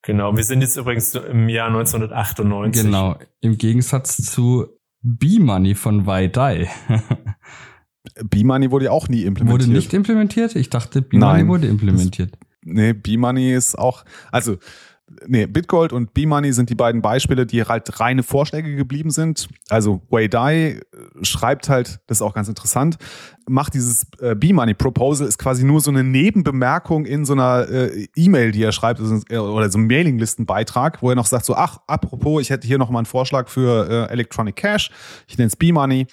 Genau, wir sind jetzt übrigens im Jahr 1998. Genau, im Gegensatz zu B-Money von Waidai. B-Money wurde ja auch nie implementiert. Wurde nicht implementiert? Ich dachte, B-Money wurde implementiert. Das, nee, B-Money ist auch, also nee, Bitgold und B-Money sind die beiden Beispiele, die halt reine Vorschläge geblieben sind. Also Wei Dai äh, schreibt halt, das ist auch ganz interessant, macht dieses äh, B-Money Proposal, ist quasi nur so eine Nebenbemerkung in so einer äh, E-Mail, die er schreibt, also, äh, oder so ein Mailinglistenbeitrag, wo er noch sagt so, ach, apropos, ich hätte hier noch mal einen Vorschlag für äh, Electronic Cash, ich nenne es B-Money,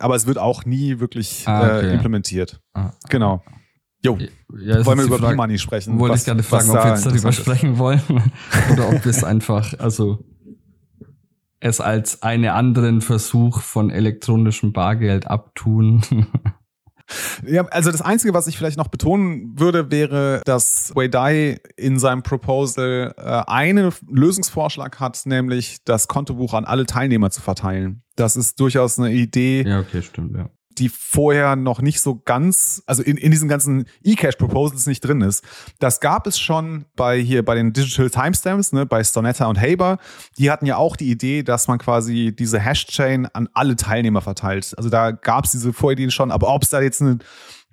aber es wird auch nie wirklich ah, okay. äh, implementiert. Ah. Genau. Jo, ja, wollen wir über Frage, Money sprechen? Wollte was, ich gerade fragen, ob wir jetzt darüber sprechen wollen oder ob wir es einfach, also es als einen anderen Versuch von elektronischem Bargeld abtun. Ja, also das Einzige, was ich vielleicht noch betonen würde, wäre, dass Wei Dai in seinem Proposal äh, einen Lösungsvorschlag hat, nämlich das Kontobuch an alle Teilnehmer zu verteilen. Das ist durchaus eine Idee. Ja, okay, stimmt, ja die vorher noch nicht so ganz, also in, in diesen ganzen E-Cash-Proposals nicht drin ist. Das gab es schon bei hier bei den Digital Timestamps, ne, bei Stonetta und Haber. Die hatten ja auch die Idee, dass man quasi diese Hash-Chain an alle Teilnehmer verteilt. Also da gab es diese Vorideen schon, aber ob es da jetzt einen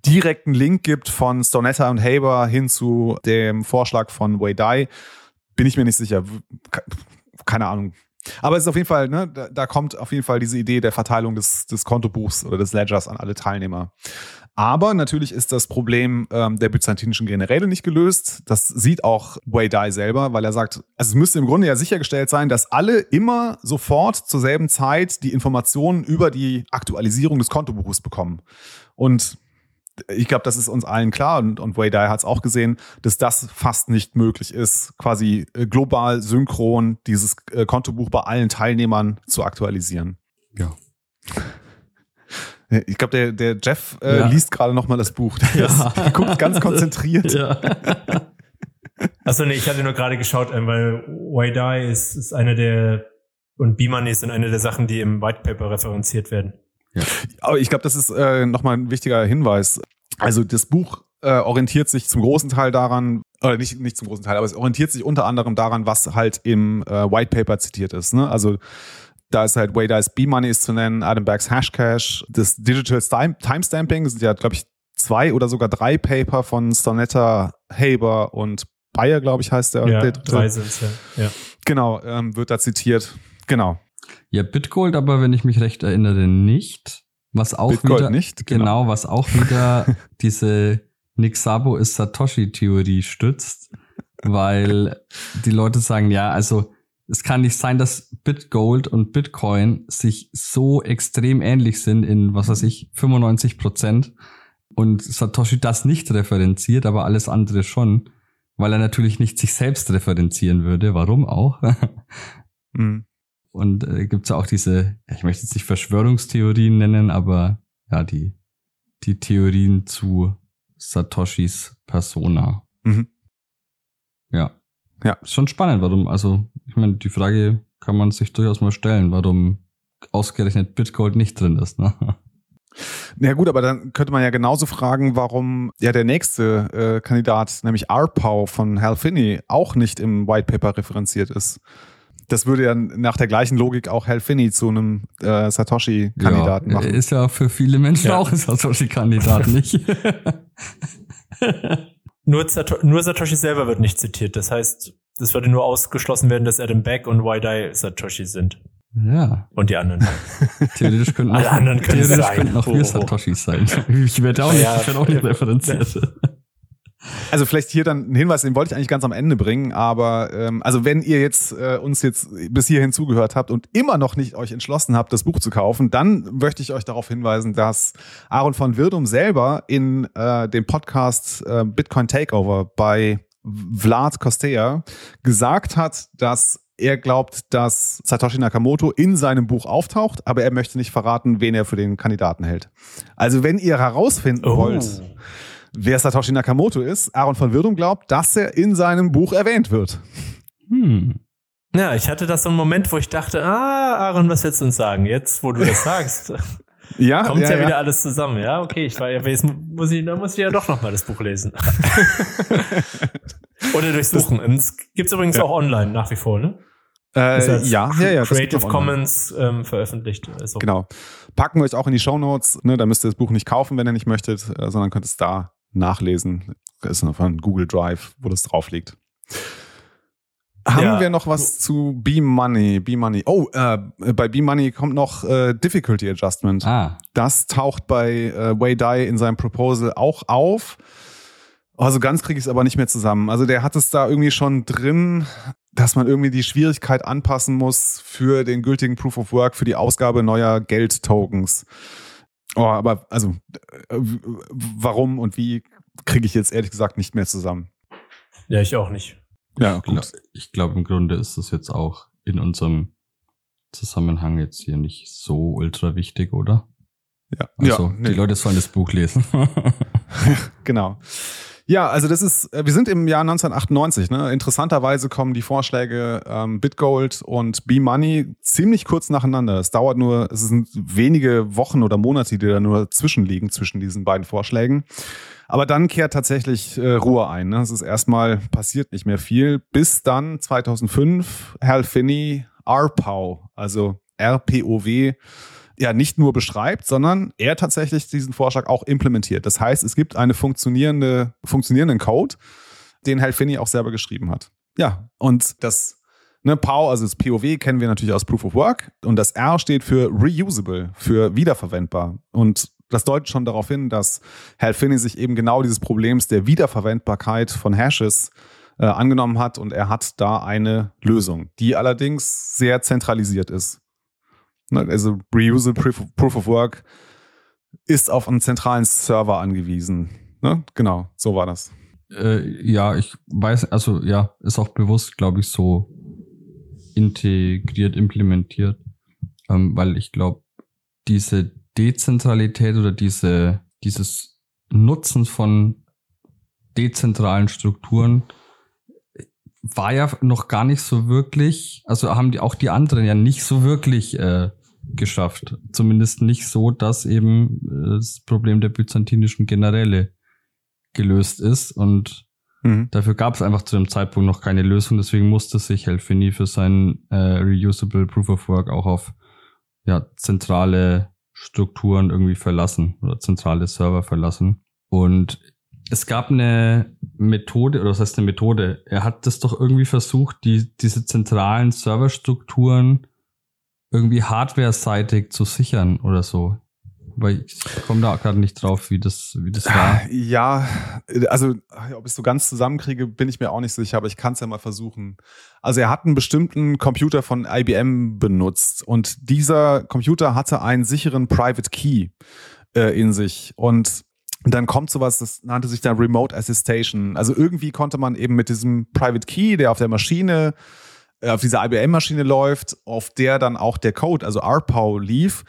direkten Link gibt von Stonetta und Haber hin zu dem Vorschlag von Wei Dai, bin ich mir nicht sicher. Keine Ahnung. Aber es ist auf jeden Fall, ne, da, da, kommt auf jeden Fall diese Idee der Verteilung des, des Kontobuchs oder des Ledgers an alle Teilnehmer. Aber natürlich ist das Problem ähm, der byzantinischen Generäle nicht gelöst. Das sieht auch Wei Dai selber, weil er sagt, also es müsste im Grunde ja sichergestellt sein, dass alle immer sofort zur selben Zeit die Informationen über die Aktualisierung des Kontobuches bekommen. Und ich glaube, das ist uns allen klar und, und Wei Dai hat es auch gesehen, dass das fast nicht möglich ist, quasi äh, global synchron dieses äh, Kontobuch bei allen Teilnehmern zu aktualisieren. Ja. Ich glaube, der, der Jeff äh, ja. liest gerade noch mal das Buch. Der, ja. ist, der guckt ganz konzentriert. Ja. Achso, nee, ich hatte nur gerade geschaut, ähm, weil Wei Dai ist, ist eine der und B-Money sind eine der Sachen, die im White Paper referenziert werden. Ja. Aber ich glaube, das ist äh, nochmal ein wichtiger Hinweis. Also das Buch äh, orientiert sich zum großen Teil daran, oder nicht, nicht zum großen Teil, aber es orientiert sich unter anderem daran, was halt im äh, White Paper zitiert ist. Ne? Also da ist halt Waydice B-Money ist zu nennen, Adam Bags Hashcash, das Digital Timestamping, das sind ja, glaube ich, zwei oder sogar drei Paper von Stonetta, Haber und Bayer, glaube ich, heißt der. Ja, der, drei sind ja. ja. Genau, ähm, wird da zitiert. Genau. Ja, Bitgold, aber wenn ich mich recht erinnere, nicht. Was auch Bitgold wieder, nicht, genau. genau, was auch wieder diese Nixabo ist Satoshi-Theorie stützt, weil die Leute sagen, ja, also es kann nicht sein, dass Bitgold und Bitcoin sich so extrem ähnlich sind in, was weiß ich, 95 Prozent und Satoshi das nicht referenziert, aber alles andere schon, weil er natürlich nicht sich selbst referenzieren würde. Warum auch? mhm. Und äh, gibt es ja auch diese, ich möchte jetzt nicht Verschwörungstheorien nennen, aber ja, die, die Theorien zu Satoshis Persona. Mhm. Ja. Ja. Ist schon spannend, warum, also, ich meine, die Frage kann man sich durchaus mal stellen, warum ausgerechnet Bitgold nicht drin ist, ne? Ja gut, aber dann könnte man ja genauso fragen, warum ja der nächste äh, Kandidat, nämlich RPOW von Hal Finney, auch nicht im White Paper referenziert ist. Das würde ja nach der gleichen Logik auch Hal Finney zu einem äh, Satoshi-Kandidaten ja, machen. Ist ja für viele Menschen ja. auch ein Satoshi-Kandidat, nicht? nur, Sato nur Satoshi selber wird nicht zitiert. Das heißt, es würde nur ausgeschlossen werden, dass Adam Beck und Wydai Satoshi sind. Ja. Und die anderen. Theoretisch könnten Alle auch, anderen können theoretisch sein. könnten auch wir Oh. Satoshis sein. Ich werde auch nicht, Ja. ich werde auch nicht referenziert. Also vielleicht hier dann ein Hinweis, den wollte ich eigentlich ganz am Ende bringen, aber ähm, also wenn ihr jetzt äh, uns jetzt bis hierhin zugehört habt und immer noch nicht euch entschlossen habt, das Buch zu kaufen, dann möchte ich euch darauf hinweisen, dass Aaron von Wirdum selber in äh, dem Podcast äh, Bitcoin Takeover bei Vlad Kostea gesagt hat, dass er glaubt, dass Satoshi Nakamoto in seinem Buch auftaucht, aber er möchte nicht verraten, wen er für den Kandidaten hält. Also wenn ihr herausfinden Oh. wollt, wer Satoshi Nakamoto ist, Aaron von Wirdum glaubt, dass er in seinem Buch erwähnt wird. Hm. Ja, ich hatte das so einen Moment, wo ich dachte, ah, Aaron, was willst du uns sagen? Jetzt, wo du das sagst, Ja, kommt ja, wieder alles zusammen. Ja, okay, ich war ja, jetzt muss ich, dann muss ich ja doch noch mal das Buch lesen. Oder durchs Suchen. Und Es gibt's übrigens auch online nach wie vor, ne? Äh, ja, ja, ja. das Creative. Commons ähm, veröffentlicht. Also, Genau. Packen wir euch auch in die Shownotes. Ne, da müsst ihr das Buch nicht kaufen, wenn ihr nicht möchtet, äh, sondern könnt es da nachlesen. Das ist noch von Google Drive, wo das drauf liegt. Haben Ja. wir noch was zu B-Money? B-Money. Oh, äh, bei B-Money kommt noch äh, Difficulty Adjustment. Ah, Das taucht bei äh, Wei Dai in seinem Proposal auch auf. Also ganz kriege ich es aber nicht mehr zusammen. Also der hat es da irgendwie schon drin, dass man irgendwie die Schwierigkeit anpassen muss für den gültigen Proof of Work, für die Ausgabe neuer Geldtokens. Oh, aber also äh, warum und wie kriege ich jetzt ehrlich gesagt nicht mehr zusammen. Ja, ich auch nicht. Ja, ich glaube, glaub, im Grunde ist das jetzt auch in unserem Zusammenhang jetzt hier nicht so ultra wichtig, oder? Ja, Also, ja nee. die Leute sollen das Buch lesen. Genau. Ja, also das ist, äh, wir sind im Jahr 1998. Ne? Interessanterweise kommen die Vorschläge ähm, Bitgold und B-Money ziemlich kurz nacheinander. Es dauert nur, es sind wenige Wochen oder Monate, die da nur zwischenliegen zwischen diesen beiden Vorschlägen. Aber dann kehrt tatsächlich äh, Ruhe ein. Ne? Es ist erstmal passiert nicht mehr viel, bis dann 2005 Hal Finney RPOW, also RPOW, ja nicht nur beschreibt, sondern er tatsächlich diesen Vorschlag auch implementiert. Das heißt, es gibt eine funktionierende, funktionierenden Code, den Hal Finney auch selber geschrieben hat. Ja, und das ne, POW, also das POW kennen wir natürlich aus Proof of Work und das R steht für reusable, für wiederverwendbar. Und das deutet schon darauf hin, dass Hal Finney sich eben genau dieses Problems der Wiederverwendbarkeit von Hashes äh, angenommen hat und er hat da eine Lösung, die allerdings sehr zentralisiert ist. Ne, Also Reusable Proof of, Proof of Work ist auf einen zentralen Server angewiesen. Ne? Genau, so war das. äh, ja, ich weiß, also ja, ist auch bewusst, glaube ich, so integriert, implementiert. Ähm, weil ich glaube, diese Dezentralität oder diese, dieses Nutzen von dezentralen Strukturen war ja noch gar nicht so wirklich, also haben die auch die anderen ja nicht so wirklich äh, geschafft. Zumindest nicht so, dass eben äh, das Problem der byzantinischen Generäle gelöst ist und Mhm. dafür gab es einfach zu dem Zeitpunkt noch keine Lösung, deswegen musste sich Helfini für sein äh, Reusable Proof of Work auch auf ja, zentrale Strukturen irgendwie verlassen oder zentrale Server verlassen. Und es gab eine Methode, oder was heißt eine Methode? Er hat das doch irgendwie versucht, die, diese zentralen Serverstrukturen irgendwie hardware-seitig zu sichern oder so. Weil ich komme da gerade nicht drauf, wie das, wie das war. Ja, also ob ich es so ganz zusammenkriege, bin ich mir auch nicht sicher, aber ich kann es ja mal versuchen. Also er hat einen bestimmten Computer von IBM benutzt und dieser Computer hatte einen sicheren Private Key äh, in sich und dann kommt sowas, das nannte sich dann Remote Assistation. Also irgendwie konnte man eben mit diesem Private Key, der auf der Maschine äh, auf dieser IBM-Maschine läuft, auf der dann auch der Code, also RPOW lief,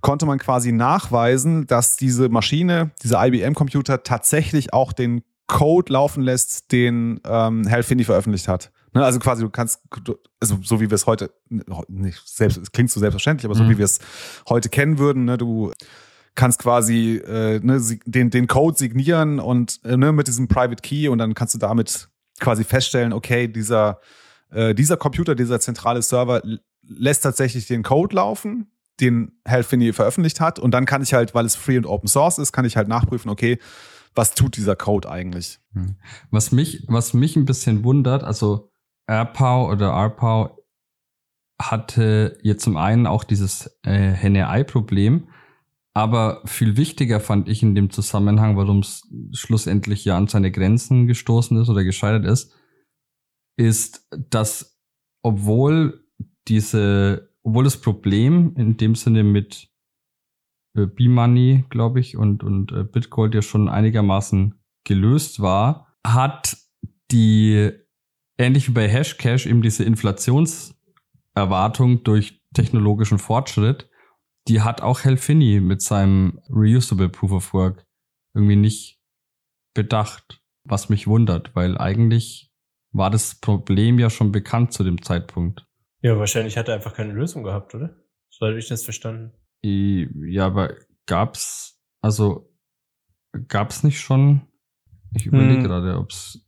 konnte man quasi nachweisen, dass diese Maschine, dieser IBM-Computer tatsächlich auch den Code laufen lässt, den ähm, Hal Finney veröffentlicht hat. Ne, also quasi du kannst, also so wie wir es heute, nicht selbst, es klingt so selbstverständlich, aber so Mhm. wie wir es heute kennen würden, ne, du kannst quasi äh, ne, den, den Code signieren und äh, ne, mit diesem Private Key und dann kannst du damit quasi feststellen, okay, dieser, äh, dieser Computer, dieser zentrale Server lässt tatsächlich den Code laufen, den Hal Finney veröffentlicht hat und dann kann ich halt, weil es free und open source ist, kann ich halt nachprüfen, okay, was tut dieser Code eigentlich? Was mich, was mich ein bisschen wundert, also AirPow oder RPow hatte jetzt zum einen auch dieses äh, Henne-Ei-Problem, aber viel wichtiger fand ich in dem Zusammenhang, warum es schlussendlich ja an seine Grenzen gestoßen ist oder gescheitert ist, ist, dass obwohl diese, obwohl das Problem in dem Sinne mit äh, B-Money, glaube ich, und, und äh, Bitgold ja schon einigermaßen gelöst war, hat die, ähnlich wie bei Hashcash, eben diese Inflationserwartung durch technologischen Fortschritt, die hat auch Hal Finney mit seinem Reusable Proof of Work irgendwie nicht bedacht, was mich wundert, weil eigentlich war das Problem ja schon bekannt zu dem Zeitpunkt. Ja, wahrscheinlich hat er einfach keine Lösung gehabt, oder? So hatte ich das verstanden. Ja, aber gab's, also gab's nicht schon, ich überlege Hm. gerade, ob's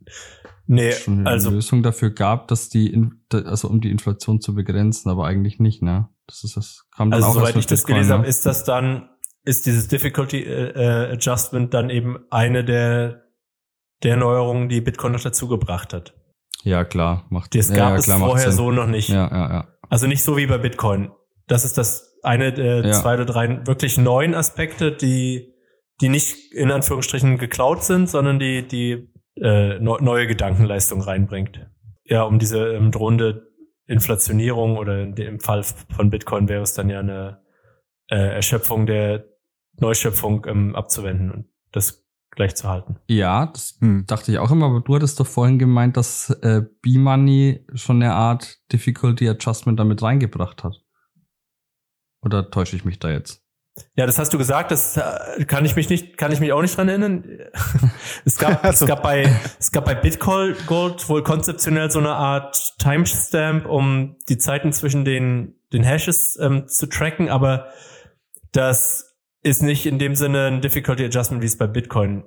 Nee, schon eine also Lösung dafür gab, dass die, also um die Inflation zu begrenzen, aber eigentlich nicht, ne? Das ist das, kam dann Also auch soweit ich das gelesen ne? habe, ist das dann, ist dieses Difficulty äh, äh, Adjustment dann eben eine der, der Neuerungen, die Bitcoin noch dazu gebracht hat. Ja, klar, macht Das gab ja, es klar, vorher so noch nicht. Ja, ja, ja. Also nicht so wie bei Bitcoin. Das ist das eine der Ja. zwei oder drei wirklich neuen Aspekte, die, die nicht in Anführungsstrichen geklaut sind, sondern die, die äh, neu- neue Gedankenleistung reinbringt. Ja, um diese ähm, drohende Inflationierung oder dem Fall von Bitcoin wäre es dann ja eine äh, Erschöpfung der Neuschöpfung ähm, abzuwenden und das gleich zu halten. Ja, das Hm. dachte ich auch immer, aber du hattest doch vorhin gemeint, dass äh, B-Money schon eine Art Difficulty Adjustment damit reingebracht hat. Oder täusche ich mich da jetzt? Ja, das hast du gesagt, das äh, kann ich mich nicht, kann ich mich auch nicht dran erinnern. Es gab, es Also- gab bei, es gab bei Bitcoin Gold wohl konzeptionell so eine Art Timestamp, um die Zeiten zwischen den, den Hashes ähm, zu tracken, aber das ist nicht in dem Sinne ein Difficulty Adjustment, wie es bei Bitcoin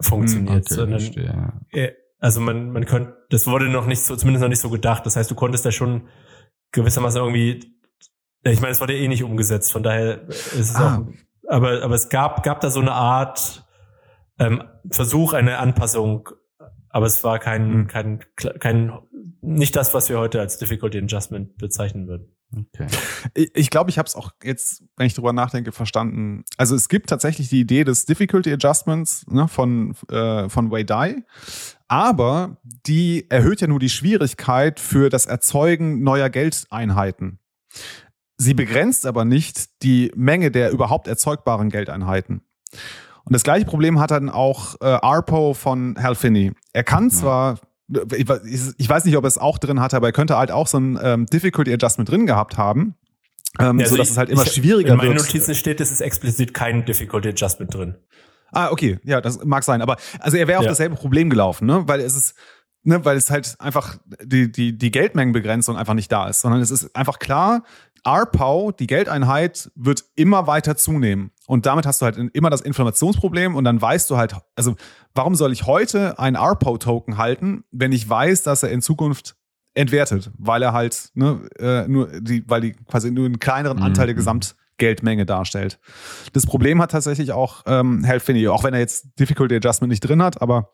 funktioniert, Okay, sondern ja. äh, also man, man könnte, das wurde noch nicht so, zumindest noch nicht so gedacht. Das heißt, du konntest da schon gewissermaßen irgendwie, ich meine, es wurde eh nicht umgesetzt, von daher ist es Ah. auch, aber, aber es gab, gab da so eine Art ähm, Versuch, eine Anpassung, aber es war kein, Hm. kein, kein, nicht das, was wir heute als Difficulty Adjustment bezeichnen würden. Okay. Ich ich glaube, ich habe es auch jetzt, wenn ich drüber nachdenke, verstanden. Also es gibt tatsächlich die Idee des Difficulty Adjustments ne, von, äh, von Wei Dai, aber die erhöht ja nur die Schwierigkeit für das Erzeugen neuer Geldeinheiten. Sie begrenzt aber nicht die Menge der überhaupt erzeugbaren Geldeinheiten. Und das gleiche Problem hat dann auch äh, Arpo von Hal Finney. Er kann zwar ich weiß- ich weiß nicht, ob er es auch drin hatte, aber er könnte halt auch so ein ähm, Difficulty Adjustment drin gehabt haben, ähm, also sodass ich- es halt immer ich- schwieriger In meinen wird. Notizen steht, es ist explizit kein Difficulty Adjustment drin. Ah, okay, ja, das mag sein. Aber also er wäre auf Ja. dasselbe Problem gelaufen, ne? Weil es ist, ne, weil es halt einfach die, die, die Geldmengenbegrenzung einfach nicht da ist, sondern es ist einfach klar, RPOW, die Geldeinheit, wird immer weiter zunehmen. Und damit hast du halt immer das Informationsproblem und dann weißt du halt, also warum soll ich heute einen RPOW-Token halten, wenn ich weiß, dass er in Zukunft entwertet, weil er halt, ne, äh, nur die, weil die quasi nur einen kleineren Anteil der Mhm. Gesamtgeldmenge darstellt. Das Problem hat tatsächlich auch ähm, Hal Finney, auch wenn er jetzt Difficulty Adjustment nicht drin hat, aber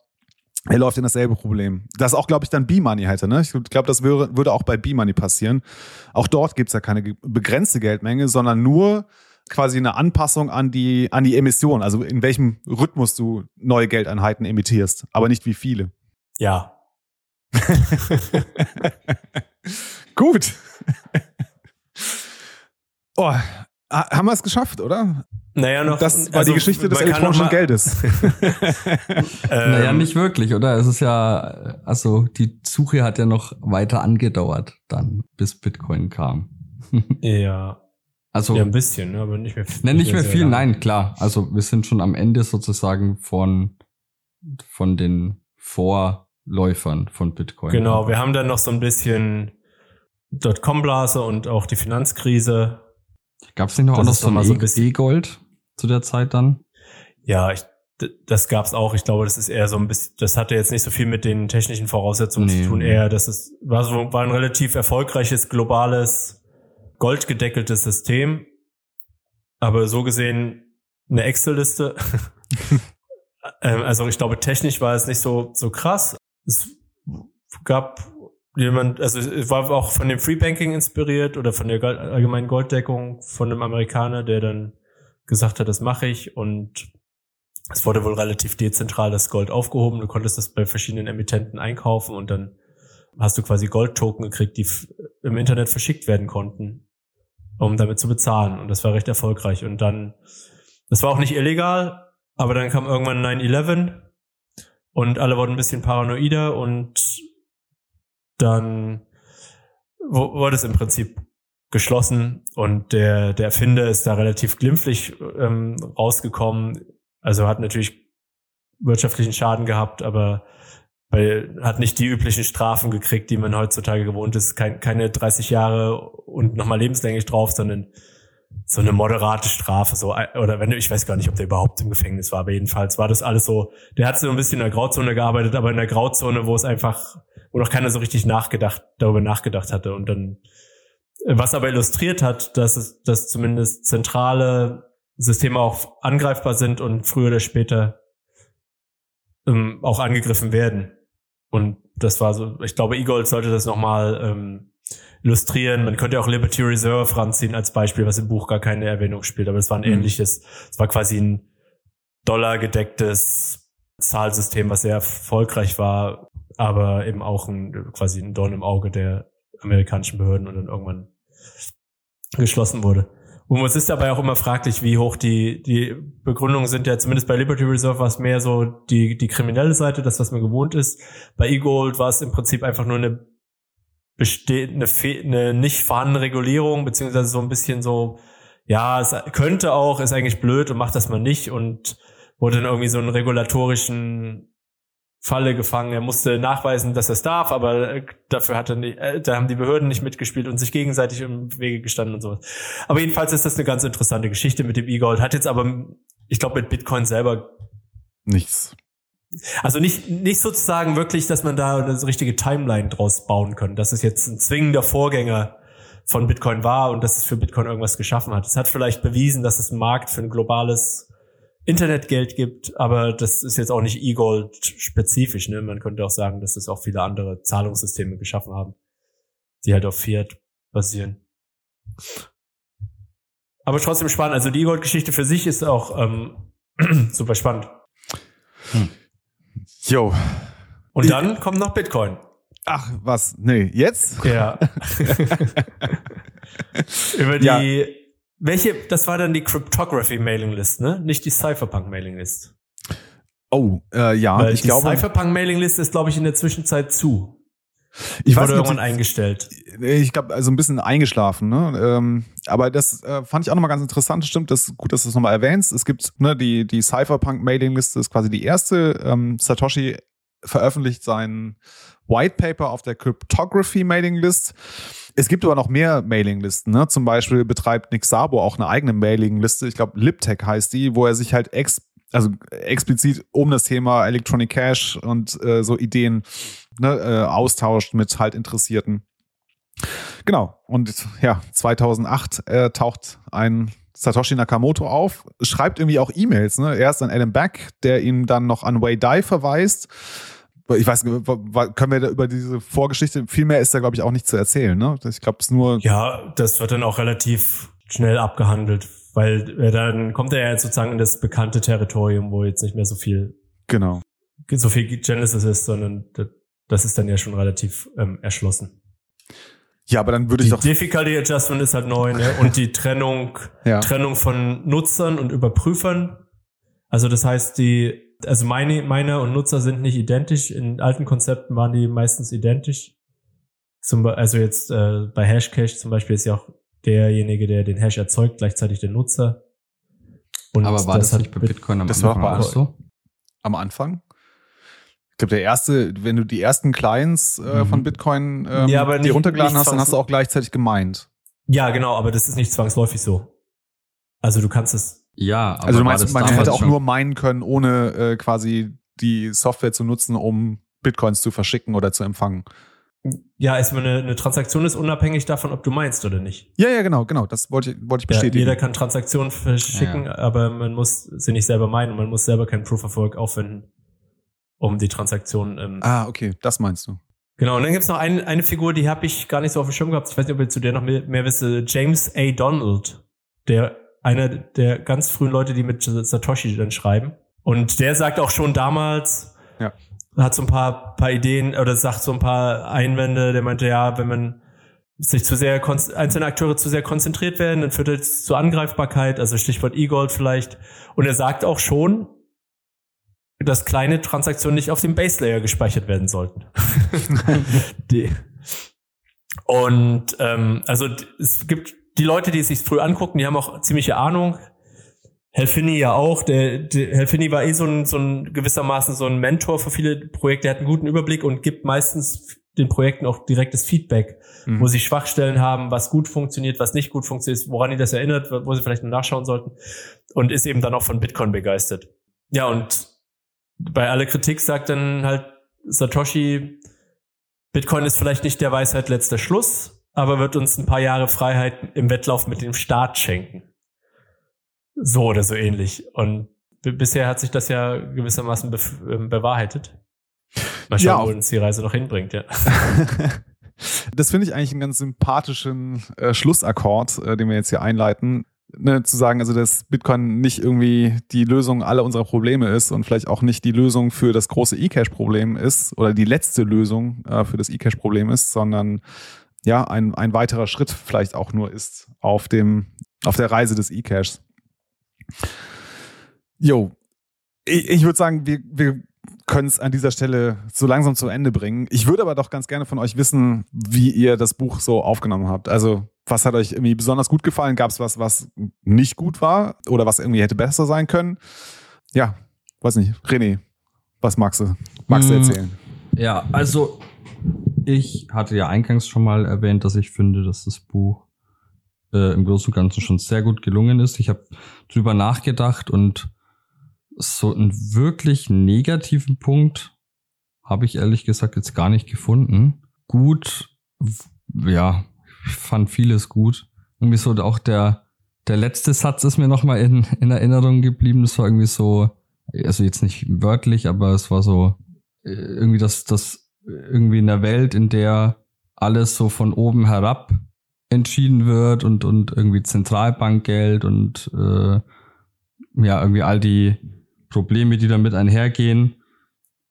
er läuft in dasselbe Problem. Das auch, glaube ich, dann B-Money hätte. Ne? Ich glaube, das würde, würde auch bei B-Money passieren. Auch dort gibt es ja keine begrenzte Geldmenge, sondern nur quasi eine Anpassung an die, an die Emission, also in welchem Rhythmus du neue Geldeinheiten emittierst, aber nicht wie viele. Ja. Gut. oh, haben wir es geschafft, oder? Naja, noch. Das war also, die Geschichte des elektronischen Geldes. naja, ähm, nicht wirklich, oder? Es ist ja, also die Suche hat ja noch weiter angedauert dann, bis Bitcoin kam. ja. Also, ja, ein bisschen, ne, aber nicht mehr viel. Ne, nicht mehr, mehr viel, lang. nein, klar. Also wir sind schon am Ende sozusagen von, von den Vorläufern von Bitcoin. Genau, wir haben dann noch so ein bisschen Dotcom-Blase und auch die Finanzkrise. Gab es nicht noch, auch noch so ein E-Gold zu der Zeit dann? Ja, ich, das gab's auch. Ich glaube, das ist eher so ein bisschen, das hatte jetzt nicht so viel mit den technischen Voraussetzungen nee, zu tun. Eher, das ist, war so, war ein relativ erfolgreiches globales goldgedeckeltes System, aber so gesehen eine Excel-Liste. Ähm, also ich glaube, technisch war es nicht so, so krass. Es gab jemand, also es war auch von dem Free Banking inspiriert oder von der allgemeinen Golddeckung von einem Amerikaner, der dann gesagt hat, das mache ich und es wurde wohl relativ dezentral das Gold aufgehoben. Du konntest das bei verschiedenen Emittenten einkaufen und dann hast du quasi Goldtoken gekriegt, die im Internet verschickt werden konnten um damit zu bezahlen. Und das war recht erfolgreich. Und dann, das war auch nicht illegal, aber dann kam irgendwann 9-11 und alle wurden ein bisschen paranoider und dann wurde es im Prinzip geschlossen und der, der Erfinder ist da relativ glimpflich ähm, rausgekommen. Also hat natürlich wirtschaftlichen Schaden gehabt, aber weil hat nicht die üblichen Strafen gekriegt, die man heutzutage gewohnt ist. Kein, keine 30 Jahre und nochmal lebenslänglich drauf, sondern so eine moderate Strafe, so, oder wenn ich weiß gar nicht, ob der überhaupt im Gefängnis war, aber jedenfalls war das alles so, der hat so ein bisschen in der Grauzone gearbeitet, aber in der Grauzone, wo es einfach, wo noch keiner so richtig nachgedacht, darüber nachgedacht hatte und dann, was aber illustriert hat, dass es, dass zumindest zentrale Systeme auch angreifbar sind und früher oder später ähm, auch angegriffen werden. Und das war so, ich glaube, Eagle sollte das nochmal ähm, illustrieren. Man könnte auch Liberty Reserve ranziehen als Beispiel, was im Buch gar keine Erwähnung spielt, aber es war ein mhm. ähnliches, es war quasi ein dollargedecktes Zahlsystem, was sehr erfolgreich war, aber eben auch ein, quasi ein Dorn im Auge der amerikanischen Behörden und dann irgendwann geschlossen wurde. Und es ist dabei auch immer fraglich, wie hoch die, die Begründungen sind. Ja, zumindest bei Liberty Reserve war es mehr so die, die kriminelle Seite, das, was man gewohnt ist. Bei eGold war es im Prinzip einfach nur eine bestehende, eine nicht vorhandene Regulierung, beziehungsweise so ein bisschen so, ja, es könnte auch, ist eigentlich blöd und macht das mal nicht und wurde dann irgendwie so einen regulatorischen Falle gefangen. Er musste nachweisen, dass er es darf, aber äh, dafür hat er nicht, äh, da haben die Behörden nicht mitgespielt und sich gegenseitig im Wege gestanden und sowas. Aber jedenfalls ist das eine ganz interessante Geschichte mit dem E-Gold. Hat jetzt aber, ich glaube, mit Bitcoin selber nichts. Also nicht, nicht sozusagen wirklich, dass man da eine richtige Timeline draus bauen kann, dass es jetzt ein zwingender Vorgänger von Bitcoin war und dass es für Bitcoin irgendwas geschaffen hat. Es hat vielleicht bewiesen, dass es einen Markt für ein globales Internetgeld gibt, aber das ist jetzt auch nicht E-Gold spezifisch. Ne? Man könnte auch sagen, dass es auch viele andere Zahlungssysteme geschaffen haben, die halt auf Fiat basieren. Aber trotzdem spannend. Also die E-Gold-Geschichte für sich ist auch ähm, super spannend. Hm. Jo. Und dann kommt noch Bitcoin. Ach, was? Nee, jetzt? Ja. Über die ja welche, das war dann die Cryptography Mailing List, ne? Nicht die Cypherpunk Mailing List. Oh, äh, ja, Weil ich die glaube. Die Cypherpunk Mailing List ist, glaube ich, in der Zwischenzeit zu. Ich weiß wurde irgendwann eingestellt. Ich glaube, also ein bisschen eingeschlafen, ne? Ähm, aber das äh, fand ich auch nochmal ganz interessant. Stimmt, das gut, dass du es nochmal erwähnst. Es gibt ne, die, die Cypherpunk-Mailing-Liste, ist quasi die erste. Ähm, Satoshi veröffentlicht sein White Paper auf der Cryptography Mailing List. Es gibt aber noch mehr Mailinglisten. Ne? Zum Beispiel betreibt Nick Sabo auch eine eigene Mailingliste. Ich glaube, Liptech heißt die, wo er sich halt ex also explizit um das Thema Electronic Cash und äh, so Ideen ne, äh, austauscht mit halt Interessierten. Genau. Und ja, 2008 äh, taucht ein Satoshi Nakamoto auf, schreibt irgendwie auch E-Mails. Ne? Erst an Adam Back, der ihm dann noch an Wei Dai verweist ich weiß können wir da über diese Vorgeschichte, viel mehr ist da, glaube ich, auch nicht zu erzählen, ne? Ich glaube, es nur. Ja, das wird dann auch relativ schnell abgehandelt, Weil dann kommt er ja jetzt sozusagen in das bekannte Territorium, wo jetzt nicht mehr so viel, Genau. so viel Genesis ist, sondern das- ist dann ja schon relativ ähm, erschlossen. Ja, aber dann würde ich Die doch. Difficulty Adjustment ist halt neu, ne? Und die Trennung, Ja. Trennung von Nutzern und Überprüfern. Also das heißt, die, also meine, meine und Nutzer sind nicht identisch. In alten Konzepten waren die meistens identisch. Zum, also jetzt äh, bei Hashcache zum Beispiel ist ja auch derjenige, der den Hash erzeugt, gleichzeitig der Nutzer. Und Aber war das, hat nicht bei Bit- Bitcoin am das war Anfang auch so? am Anfang. Ich glaube, der erste, wenn du die ersten Clients äh, Mhm. von Bitcoin ähm, Ja, aber die nicht- runtergeladen nicht hast, dann hast du auch gleichzeitig gemeint. Ja, genau, aber das ist nicht zwangsläufig so. Also du kannst es. Ja, aber also du meinst, man hätte auch nur meinen können, ohne äh, quasi die Software zu nutzen, um Bitcoins zu verschicken oder zu empfangen. Ja, ist eine, eine Transaktion ist unabhängig davon, ob du meinst oder nicht. Ja, ja, genau, genau. Das wollte ich, wollte ich Ja, bestätigen. jeder kann Transaktionen verschicken, aber man muss sie nicht selber meinen und man muss selber kein Proof of Work aufwenden, um die Transaktion. Ähm, ah, okay, das meinst du. Genau, und dann gibt's noch eine, eine Figur, die habe ich gar nicht so auf dem Schirm gehabt. Ich weiß nicht, ob ihr zu der noch mehr, mehr wisst. äh, James A. Donald, der einer der ganz frühen Leute, die mit Satoshi dann schreiben. Und der sagt auch schon damals, Ja. hat so ein paar, paar Ideen oder sagt so ein paar Einwände. Der meinte, ja, wenn man sich zu sehr, einzelne Akteure zu sehr konzentriert werden, dann führt das zu Angreifbarkeit, also Stichwort E-Gold vielleicht. Und er sagt auch schon, dass kleine Transaktionen nicht auf dem Base Layer gespeichert werden sollten. die. Und ähm, also es gibt die Leute, die es sich früh angucken, die haben auch ziemliche Ahnung. Helfini ja auch. Der, der Helfini war eh so ein, so ein gewissermaßen so ein Mentor für viele Projekte. Er hat einen guten Überblick und gibt meistens den Projekten auch direktes Feedback, Mhm. wo sie Schwachstellen haben, was gut funktioniert, was nicht gut funktioniert, woran die das erinnert, wo sie vielleicht noch nachschauen sollten. Und ist eben dann auch von Bitcoin begeistert. Ja, und bei aller Kritik sagt dann halt Satoshi, Bitcoin ist vielleicht nicht der Weisheit letzter Schluss, aber wird uns ein paar Jahre Freiheit im Wettlauf mit dem Staat schenken. So oder so ähnlich. Und bisher hat sich das ja gewissermaßen bef- ähm, bewahrheitet. Mal Ja, schauen, auf- wo uns die Reise noch hinbringt, ja. Das finde ich eigentlich einen ganz sympathischen äh, Schlussakkord, äh, den wir jetzt hier einleiten. Ne, zu sagen, also dass Bitcoin nicht irgendwie die Lösung aller unserer Probleme ist und vielleicht auch nicht die Lösung für das große E-Cash-Problem ist oder die letzte Lösung äh, für das E-Cash-Problem ist, sondern ja, ein, ein weiterer Schritt vielleicht auch nur ist auf dem, auf der Reise des E-Cashs. Jo, ich, ich würde sagen, wir, wir können es an dieser Stelle so langsam zu Ende bringen. Ich würde aber doch ganz gerne von euch wissen, wie ihr das Buch so aufgenommen habt. Also, was hat euch irgendwie besonders gut gefallen? Gab es was, was nicht gut war oder was irgendwie hätte besser sein können? Ja, weiß nicht. René, was magst du? Magst du Mm. erzählen? Ja, also ich hatte ja eingangs schon mal erwähnt, dass ich finde, dass das Buch äh, im Großen und Ganzen schon sehr gut gelungen ist. Ich habe drüber nachgedacht und so einen wirklich negativen Punkt habe ich ehrlich gesagt jetzt gar nicht gefunden. Gut, ja, ich fand vieles gut. Irgendwie so auch der, der letzte Satz ist mir nochmal in, in Erinnerung geblieben. Das war irgendwie so, also jetzt nicht wörtlich, aber es war so, äh, irgendwie das, das irgendwie in der Welt, in der alles so von oben herab entschieden wird und, und irgendwie Zentralbankgeld und äh, ja, irgendwie all die Probleme, die damit einhergehen,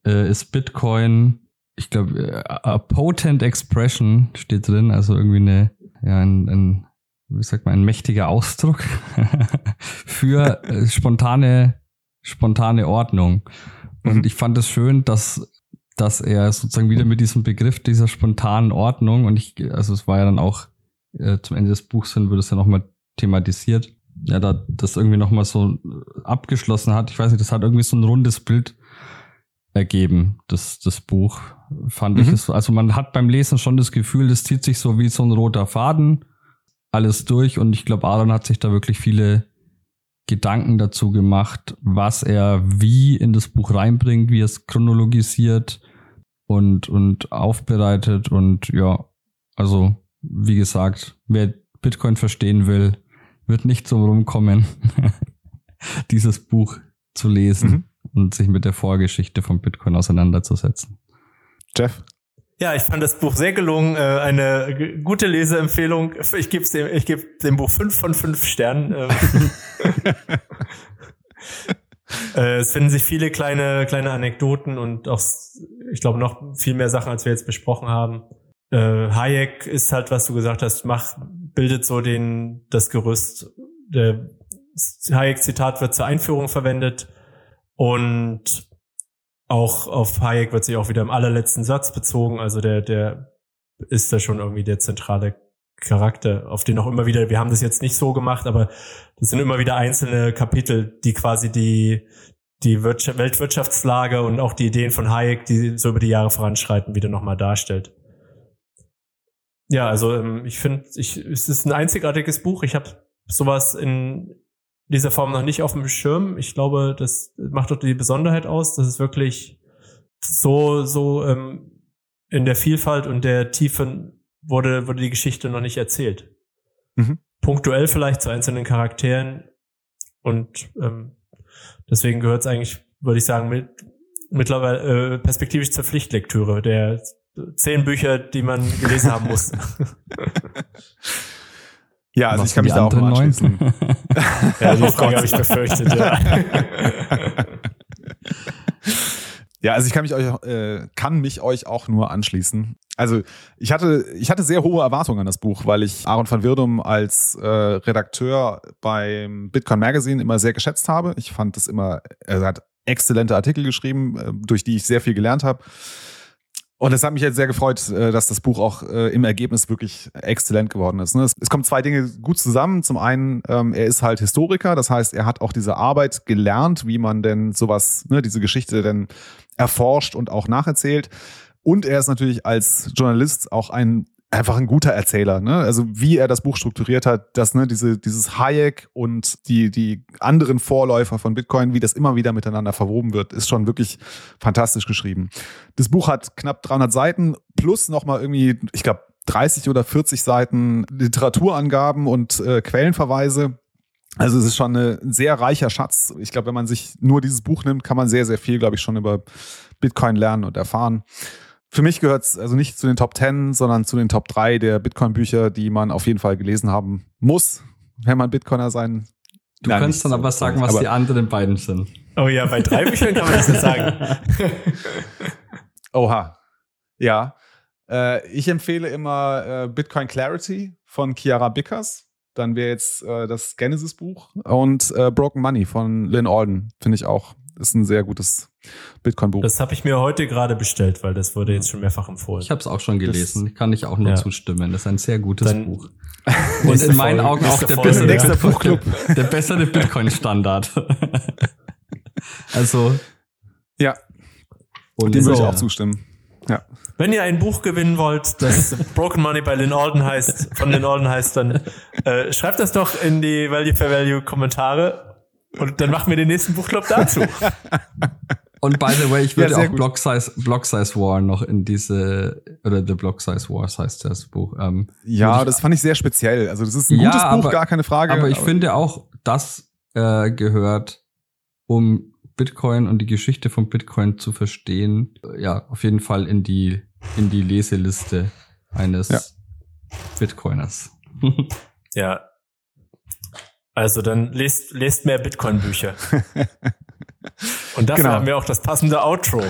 äh, ist Bitcoin, ich glaube, äh, a potent expression steht drin, also irgendwie eine, ja, ein, ein wie sagt man, ein mächtiger Ausdruck für äh, spontane, spontane Ordnung. Und Mhm. ich fand es schön, dass, dass er sozusagen wieder mit diesem Begriff dieser spontanen Ordnung und ich, also es war ja dann auch äh, zum Ende des Buchs hin, wird es ja nochmal thematisiert, ja, da das irgendwie nochmal so abgeschlossen hat. Ich weiß nicht, das hat irgendwie so ein rundes Bild ergeben, das, das Buch, fand ich Mhm. es. Also man hat beim Lesen schon das Gefühl, das zieht sich so wie so ein roter Faden alles durch und ich glaube, Aaron hat sich da wirklich viele Gedanken dazu gemacht, was er wie in das Buch reinbringt, wie er es chronologisiert und, und aufbereitet und ja, also wie gesagt, wer Bitcoin verstehen will, wird nicht so rumkommen, dieses Buch zu lesen Mhm. und sich mit der Vorgeschichte von Bitcoin auseinanderzusetzen. Jeff? Ja, ich fand das Buch sehr gelungen, äh, eine gute Leseempfehlung. Ich gebe dem, ich geb dem Buch fünf von fünf Sternen. Ähm. Äh, es finden sich viele kleine, kleine Anekdoten und auch, ich glaube, noch viel mehr Sachen, als wir jetzt besprochen haben. Äh, Hayek ist halt, was du gesagt hast, mach, bildet so den, das Gerüst. Der Hayek-Zitat wird zur Einführung verwendet und auch auf Hayek wird sich auch wieder im allerletzten Satz bezogen. Also der, der ist da schon irgendwie der zentrale Charakter, auf den auch immer wieder, wir haben das jetzt nicht so gemacht, aber das sind immer wieder einzelne Kapitel, die quasi die, die Wirtschaft, Weltwirtschaftslage und auch die Ideen von Hayek, die so über die Jahre voranschreiten, wieder nochmal darstellt. Ja, also ähm, ich finde, ich, es ist ein einzigartiges Buch. Ich habe sowas in dieser Form noch nicht auf dem Schirm. Ich glaube, das macht doch die Besonderheit aus, dass es wirklich so, so ähm, in der Vielfalt und der Tiefe wurde, wurde die Geschichte noch nicht erzählt. Mhm. Punktuell vielleicht zu einzelnen Charakteren und ähm, deswegen gehört es eigentlich, würde ich sagen, mit, mittlerweile äh, perspektivisch zur Pflichtlektüre der zehn Bücher, die man gelesen haben muss. Ja, also Was ich kann mich da auch mal anschließen. ja, die Frage habe ich befürchtet, ja. Ja, also ich kann mich euch, äh, kann mich euch auch nur anschließen. Also ich hatte, ich hatte sehr hohe Erwartungen an das Buch, weil ich Aaron van Wirdum als äh, Redakteur beim Bitcoin Magazine immer sehr geschätzt habe. Ich fand es immer, er hat exzellente Artikel geschrieben, äh, durch die ich sehr viel gelernt habe. Und es hat mich jetzt sehr gefreut, äh, dass das Buch auch äh, im Ergebnis wirklich exzellent geworden ist. Ne? Es kommen zwei Dinge gut zusammen. Zum einen, ähm, er ist halt Historiker, das heißt, er hat auch diese Arbeit gelernt, wie man denn sowas, ne, diese Geschichte denn erforscht und auch nacherzählt. Und er ist natürlich als Journalist auch ein einfach ein guter Erzähler. Ne? Also wie er das Buch strukturiert hat, dass ne, diese, dieses Hayek und die, die anderen Vorläufer von Bitcoin, wie das immer wieder miteinander verwoben wird, ist schon wirklich fantastisch geschrieben. Das Buch hat knapp 300 Seiten plus nochmal irgendwie, ich glaube, 30 oder 40 Seiten Literaturangaben und äh, Quellenverweise. Also es ist schon ein sehr reicher Schatz. Ich glaube, wenn man sich nur dieses Buch nimmt, kann man sehr, sehr viel, glaube ich, schon über Bitcoin lernen und erfahren. Für mich gehört es also nicht zu den Top 10, sondern zu den Top 3 der Bitcoin-Bücher, die man auf jeden Fall gelesen haben muss, wenn man Bitcoiner sein Du Nein, kannst dann so aber sagen, was die anderen beiden sind. Oh ja, bei drei Büchern kann man das nicht sagen. Oha. Ja. Äh, ich empfehle immer äh, Bitcoin Clarity von Chiara Bickers. Dann wäre jetzt äh, das Genesis-Buch und äh, Broken Money von Lynn Alden. Finde ich auch. Ist ein sehr gutes Bitcoin-Buch. Das habe ich mir heute gerade bestellt, weil das wurde jetzt schon mehrfach empfohlen. Ich habe es auch schon gelesen. Das, Kann ich auch nur ja. zustimmen. Das ist ein sehr gutes Dann Buch. Und in meinen Folge, Augen auch der bessere, Bitcoin, der, der bessere Bitcoin-Standard. also. Ja. Und dem würde ich auch zustimmen. Ja. Wenn ihr ein Buch gewinnen wollt, das Broken Money bei Lynn Alden heißt, von Lynn Alden heißt, dann äh, schreibt das doch in die Value for Value Kommentare und dann machen wir den nächsten Buchclub dazu. Und by the way, ich würde ja, auch Block Size, Block Size War noch in diese, oder The Block Size Wars heißt das Buch. Ähm, ja, das fand ich sehr speziell. Also das ist ein ja, gutes Buch, aber, gar keine Frage. Aber ich aber finde auch, das äh, gehört, um Bitcoin und die Geschichte von Bitcoin zu verstehen, ja, auf jeden Fall in die, in die Leseliste eines ja. Bitcoiners. ja. Also dann lest, lest mehr Bitcoin-Bücher. und dafür genau. haben wir auch das passende Outro.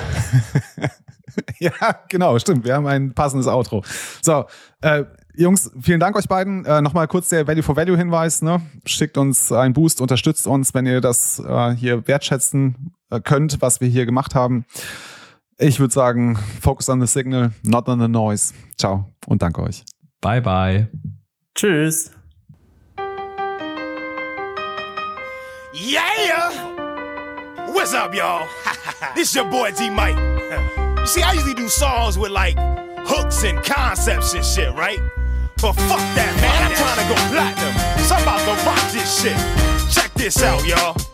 ja, genau, stimmt. Wir haben ein passendes Outro. So, äh, Jungs, vielen Dank euch beiden. Äh, Nochmal kurz der Value for Value Hinweis. Ne? Schickt uns einen Boost, unterstützt uns, wenn ihr das äh, hier wertschätzen äh, könnt, was wir hier gemacht haben. Ich würde sagen, focus on the signal, not on the noise. Ciao und danke euch. Bye, bye. Tschüss. Yeah! What's up, y'all? this your boy D Mike. You see, I usually do songs with like hooks and concepts and shit, right? But fuck that, man. I'm trying to go platinum. So I'm about to rock this shit. Check this out, y'all.